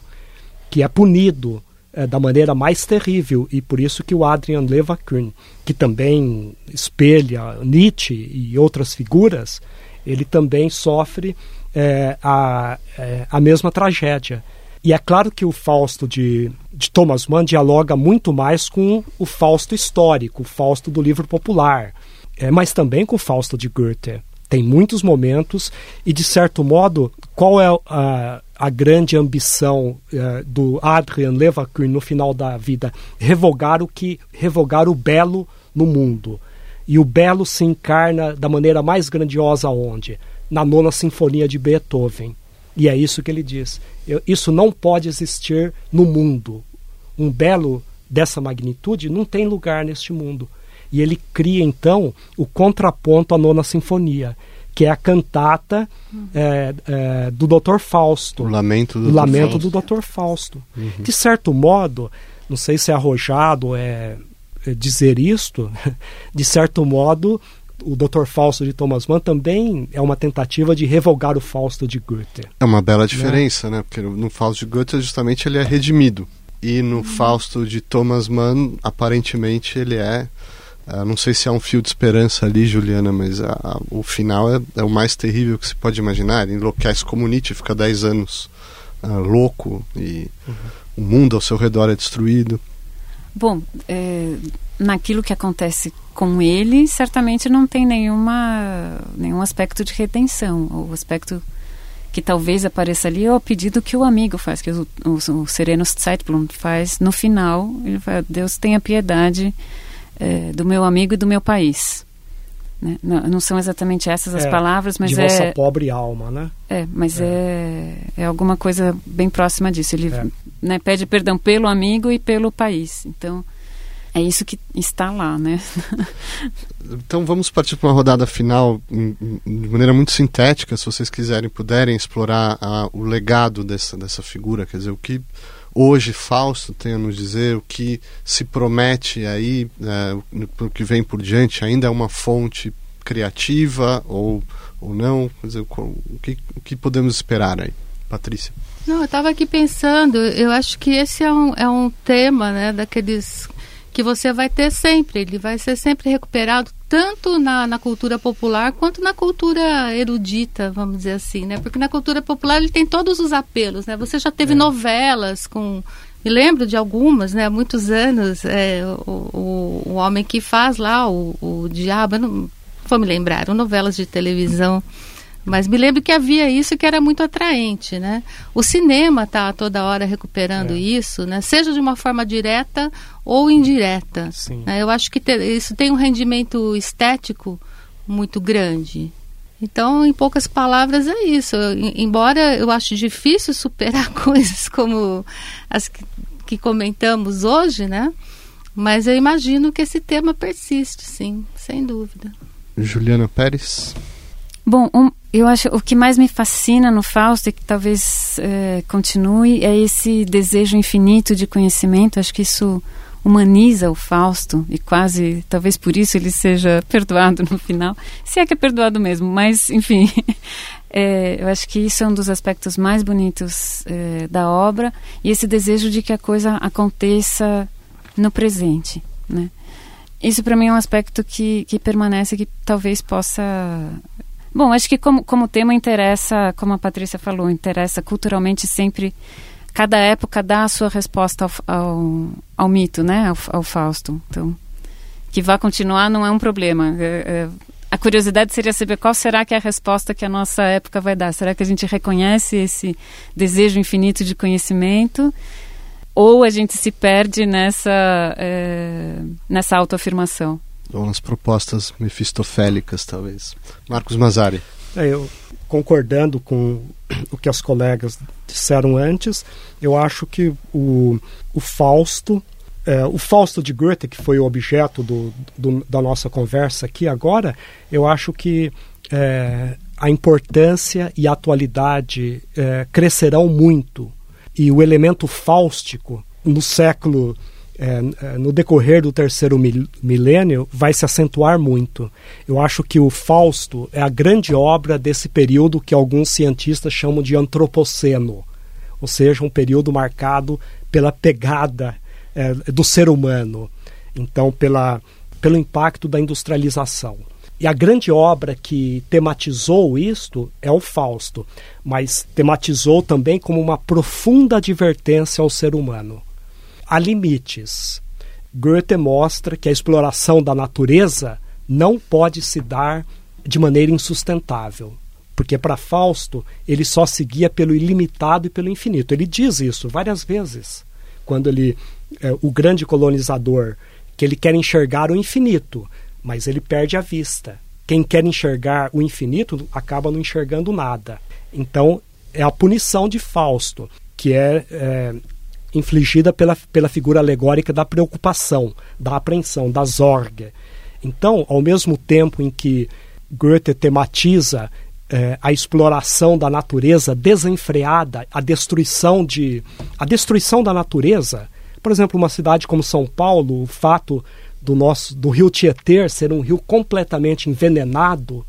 Speaker 2: que é punido é, da maneira mais terrível e por isso que o Adrian Levaquin, que também espelha Nietzsche e outras figuras, ele também sofre é, a, é, a mesma tragédia. E é claro que o Fausto de, de Thomas Mann dialoga muito mais com o Fausto histórico, o Fausto do livro popular, é, mas também com o Fausto de Goethe. Tem muitos momentos e, de certo modo, qual é a, a grande ambição uh, do Adrian Levaquin no final da vida? Revogar o que revogar o belo no mundo. E o belo se encarna da maneira mais grandiosa onde? Na nona sinfonia de Beethoven. E é isso que ele diz. Eu, isso não pode existir no mundo. Um belo dessa magnitude não tem lugar neste mundo. E ele cria então o contraponto à nona sinfonia, que é a cantata é, é, do Dr. Fausto.
Speaker 1: O Lamento do
Speaker 2: o
Speaker 1: Dr.
Speaker 2: Lamento
Speaker 1: Fausto.
Speaker 2: do Dr. Fausto. De certo modo, não sei se é arrojado é, é dizer isto, de certo modo, o Dr. Fausto de Thomas Mann também é uma tentativa de revogar o Fausto de Goethe.
Speaker 1: É uma bela diferença, né? Porque no Fausto de Goethe, justamente, ele é redimido. E no Fausto de Thomas Mann, aparentemente, ele é. Uh, não sei se há um fio de esperança ali, Juliana, mas a, a, o final é, é, o mais terrível que se pode imaginar. Ele enlouquece como Nietzsche, fica 10 anos uh, louco e uhum. o mundo ao seu redor é destruído.
Speaker 3: Bom, é, naquilo que acontece com ele, certamente não tem nenhuma, nenhum aspecto de retenção. O aspecto que talvez apareça ali é o pedido que o amigo faz, que o, o, o Sereno Zeitblum faz no final. Ele fala, Deus tenha piedade é, do meu amigo e do meu país. Né? Não, não, são exatamente essas as
Speaker 2: é,
Speaker 3: palavras, mas
Speaker 2: de
Speaker 3: é...
Speaker 2: vossa pobre alma, né?
Speaker 3: É, mas é. é, é alguma coisa bem próxima disso. Ele né, pede perdão pelo amigo e pelo país. Então... É isso que está lá, né?
Speaker 1: então vamos partir para uma rodada final de maneira muito sintética, se vocês quiserem, puderem explorar a, o legado dessa, dessa figura, quer dizer, o que hoje Fausto tem a nos dizer, o que se promete aí, é, o que vem por diante, ainda é uma fonte criativa ou, ou não? Dizer, o, que, o que podemos esperar aí? Patrícia.
Speaker 4: Não, eu estava aqui pensando, eu acho que esse é um, é um tema, né, daqueles que você vai ter sempre, ele vai ser sempre recuperado tanto na, na cultura popular quanto na cultura erudita, vamos dizer assim, né? Porque na cultura popular ele tem todos os apelos, né? Você já teve é. novelas com me lembro de algumas, né? Há muitos anos, é, o, o, o, homem que faz lá o, o diabo, não vou me lembrar, eram novelas de televisão mas me lembro que havia isso que era muito atraente, né? O cinema está toda hora recuperando é. isso, né? Seja de uma forma direta ou indireta. Né? Eu acho que te, isso tem um rendimento estético muito grande. Então, em poucas palavras, é isso. embora eu acho difícil superar coisas como as que, que comentamos hoje, né? Mas eu imagino que esse tema persiste, sim, sem dúvida.
Speaker 1: Juliana Pérez.
Speaker 3: Bom, um, eu acho o que mais me fascina no Fausto e que talvez é, continue é esse desejo infinito de conhecimento. Acho que isso humaniza o Fausto e quase, talvez por isso ele seja perdoado no final, se é que é perdoado mesmo. Mas, enfim, é, eu acho que isso é um dos aspectos mais bonitos é, da obra e esse desejo de que a coisa aconteça no presente, né? Isso para mim é um aspecto que, que permanece que talvez possa Bom, acho que como, como tema interessa, como a Patrícia falou, interessa culturalmente sempre. Cada época dá a sua resposta ao, ao, ao mito, né? Ao, ao, Fausto. Então, que vá continuar não é um problema. É, é, a curiosidade seria saber qual será que é a resposta que a nossa época vai dar. Será que a gente reconhece esse desejo infinito de conhecimento? Ou a gente se perde nessa, é, nessa autoafirmação?
Speaker 1: Ou nas propostas mefistofélicas, talvez. Marcos Mazari.
Speaker 2: É, eu concordando com o que as colegas disseram antes, eu acho que o, o Fausto, é, o Fausto de Goethe, que foi o objeto do, do, da nossa conversa aqui agora, eu acho que é, a importância e a atualidade é, crescerão muito. E o elemento fáustico no século é, é, no decorrer do terceiro milênio vai se acentuar muito. Eu acho que o Fausto é a grande obra desse período que alguns cientistas chamam de antropoceno, ou seja, um período marcado pela pegada é, do ser humano, então pela, pelo impacto da industrialização. E a grande obra que tematizou isto é o Fausto, mas tematizou também como uma profunda advertência ao ser humano há limites. Goethe mostra que a exploração da natureza não pode se dar de maneira insustentável. Porque para Fausto ele só seguia pelo ilimitado e pelo infinito. Ele diz isso várias vezes. Quando ele, é, o grande colonizador, que ele quer enxergar o infinito, mas ele perde a vista. Quem quer enxergar o infinito acaba não enxergando nada. Então é a punição de Fausto, que é, é infligida pela, pela figura alegórica da preocupação, da apreensão, da zorga. Então, ao mesmo tempo em que Goethe tematiza é, a exploração da natureza desenfreada, a destruição de a destruição da natureza. Por exemplo, uma cidade como São Paulo, o fato do nosso do Rio Tietê ser um rio completamente envenenado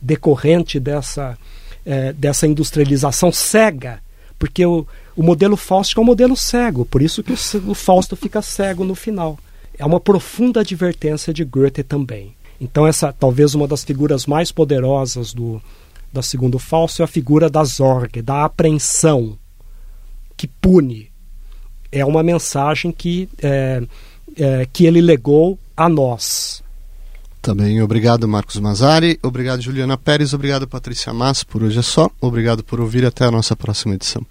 Speaker 2: decorrente dessa é, dessa industrialização cega, porque o, o modelo Fausto é um modelo cego, por isso que o, o Fausto fica cego no final. É uma profunda advertência de Goethe também. Então essa talvez uma das figuras mais poderosas do da segundo Fausto é a figura da Zorge, da apreensão, que pune. É uma mensagem que, é, é, que ele legou a nós.
Speaker 1: Também obrigado, Marcos Mazari. Obrigado, Juliana Pérez. Obrigado, Patrícia Mas. Por hoje é só. Obrigado por ouvir. Até a nossa próxima edição.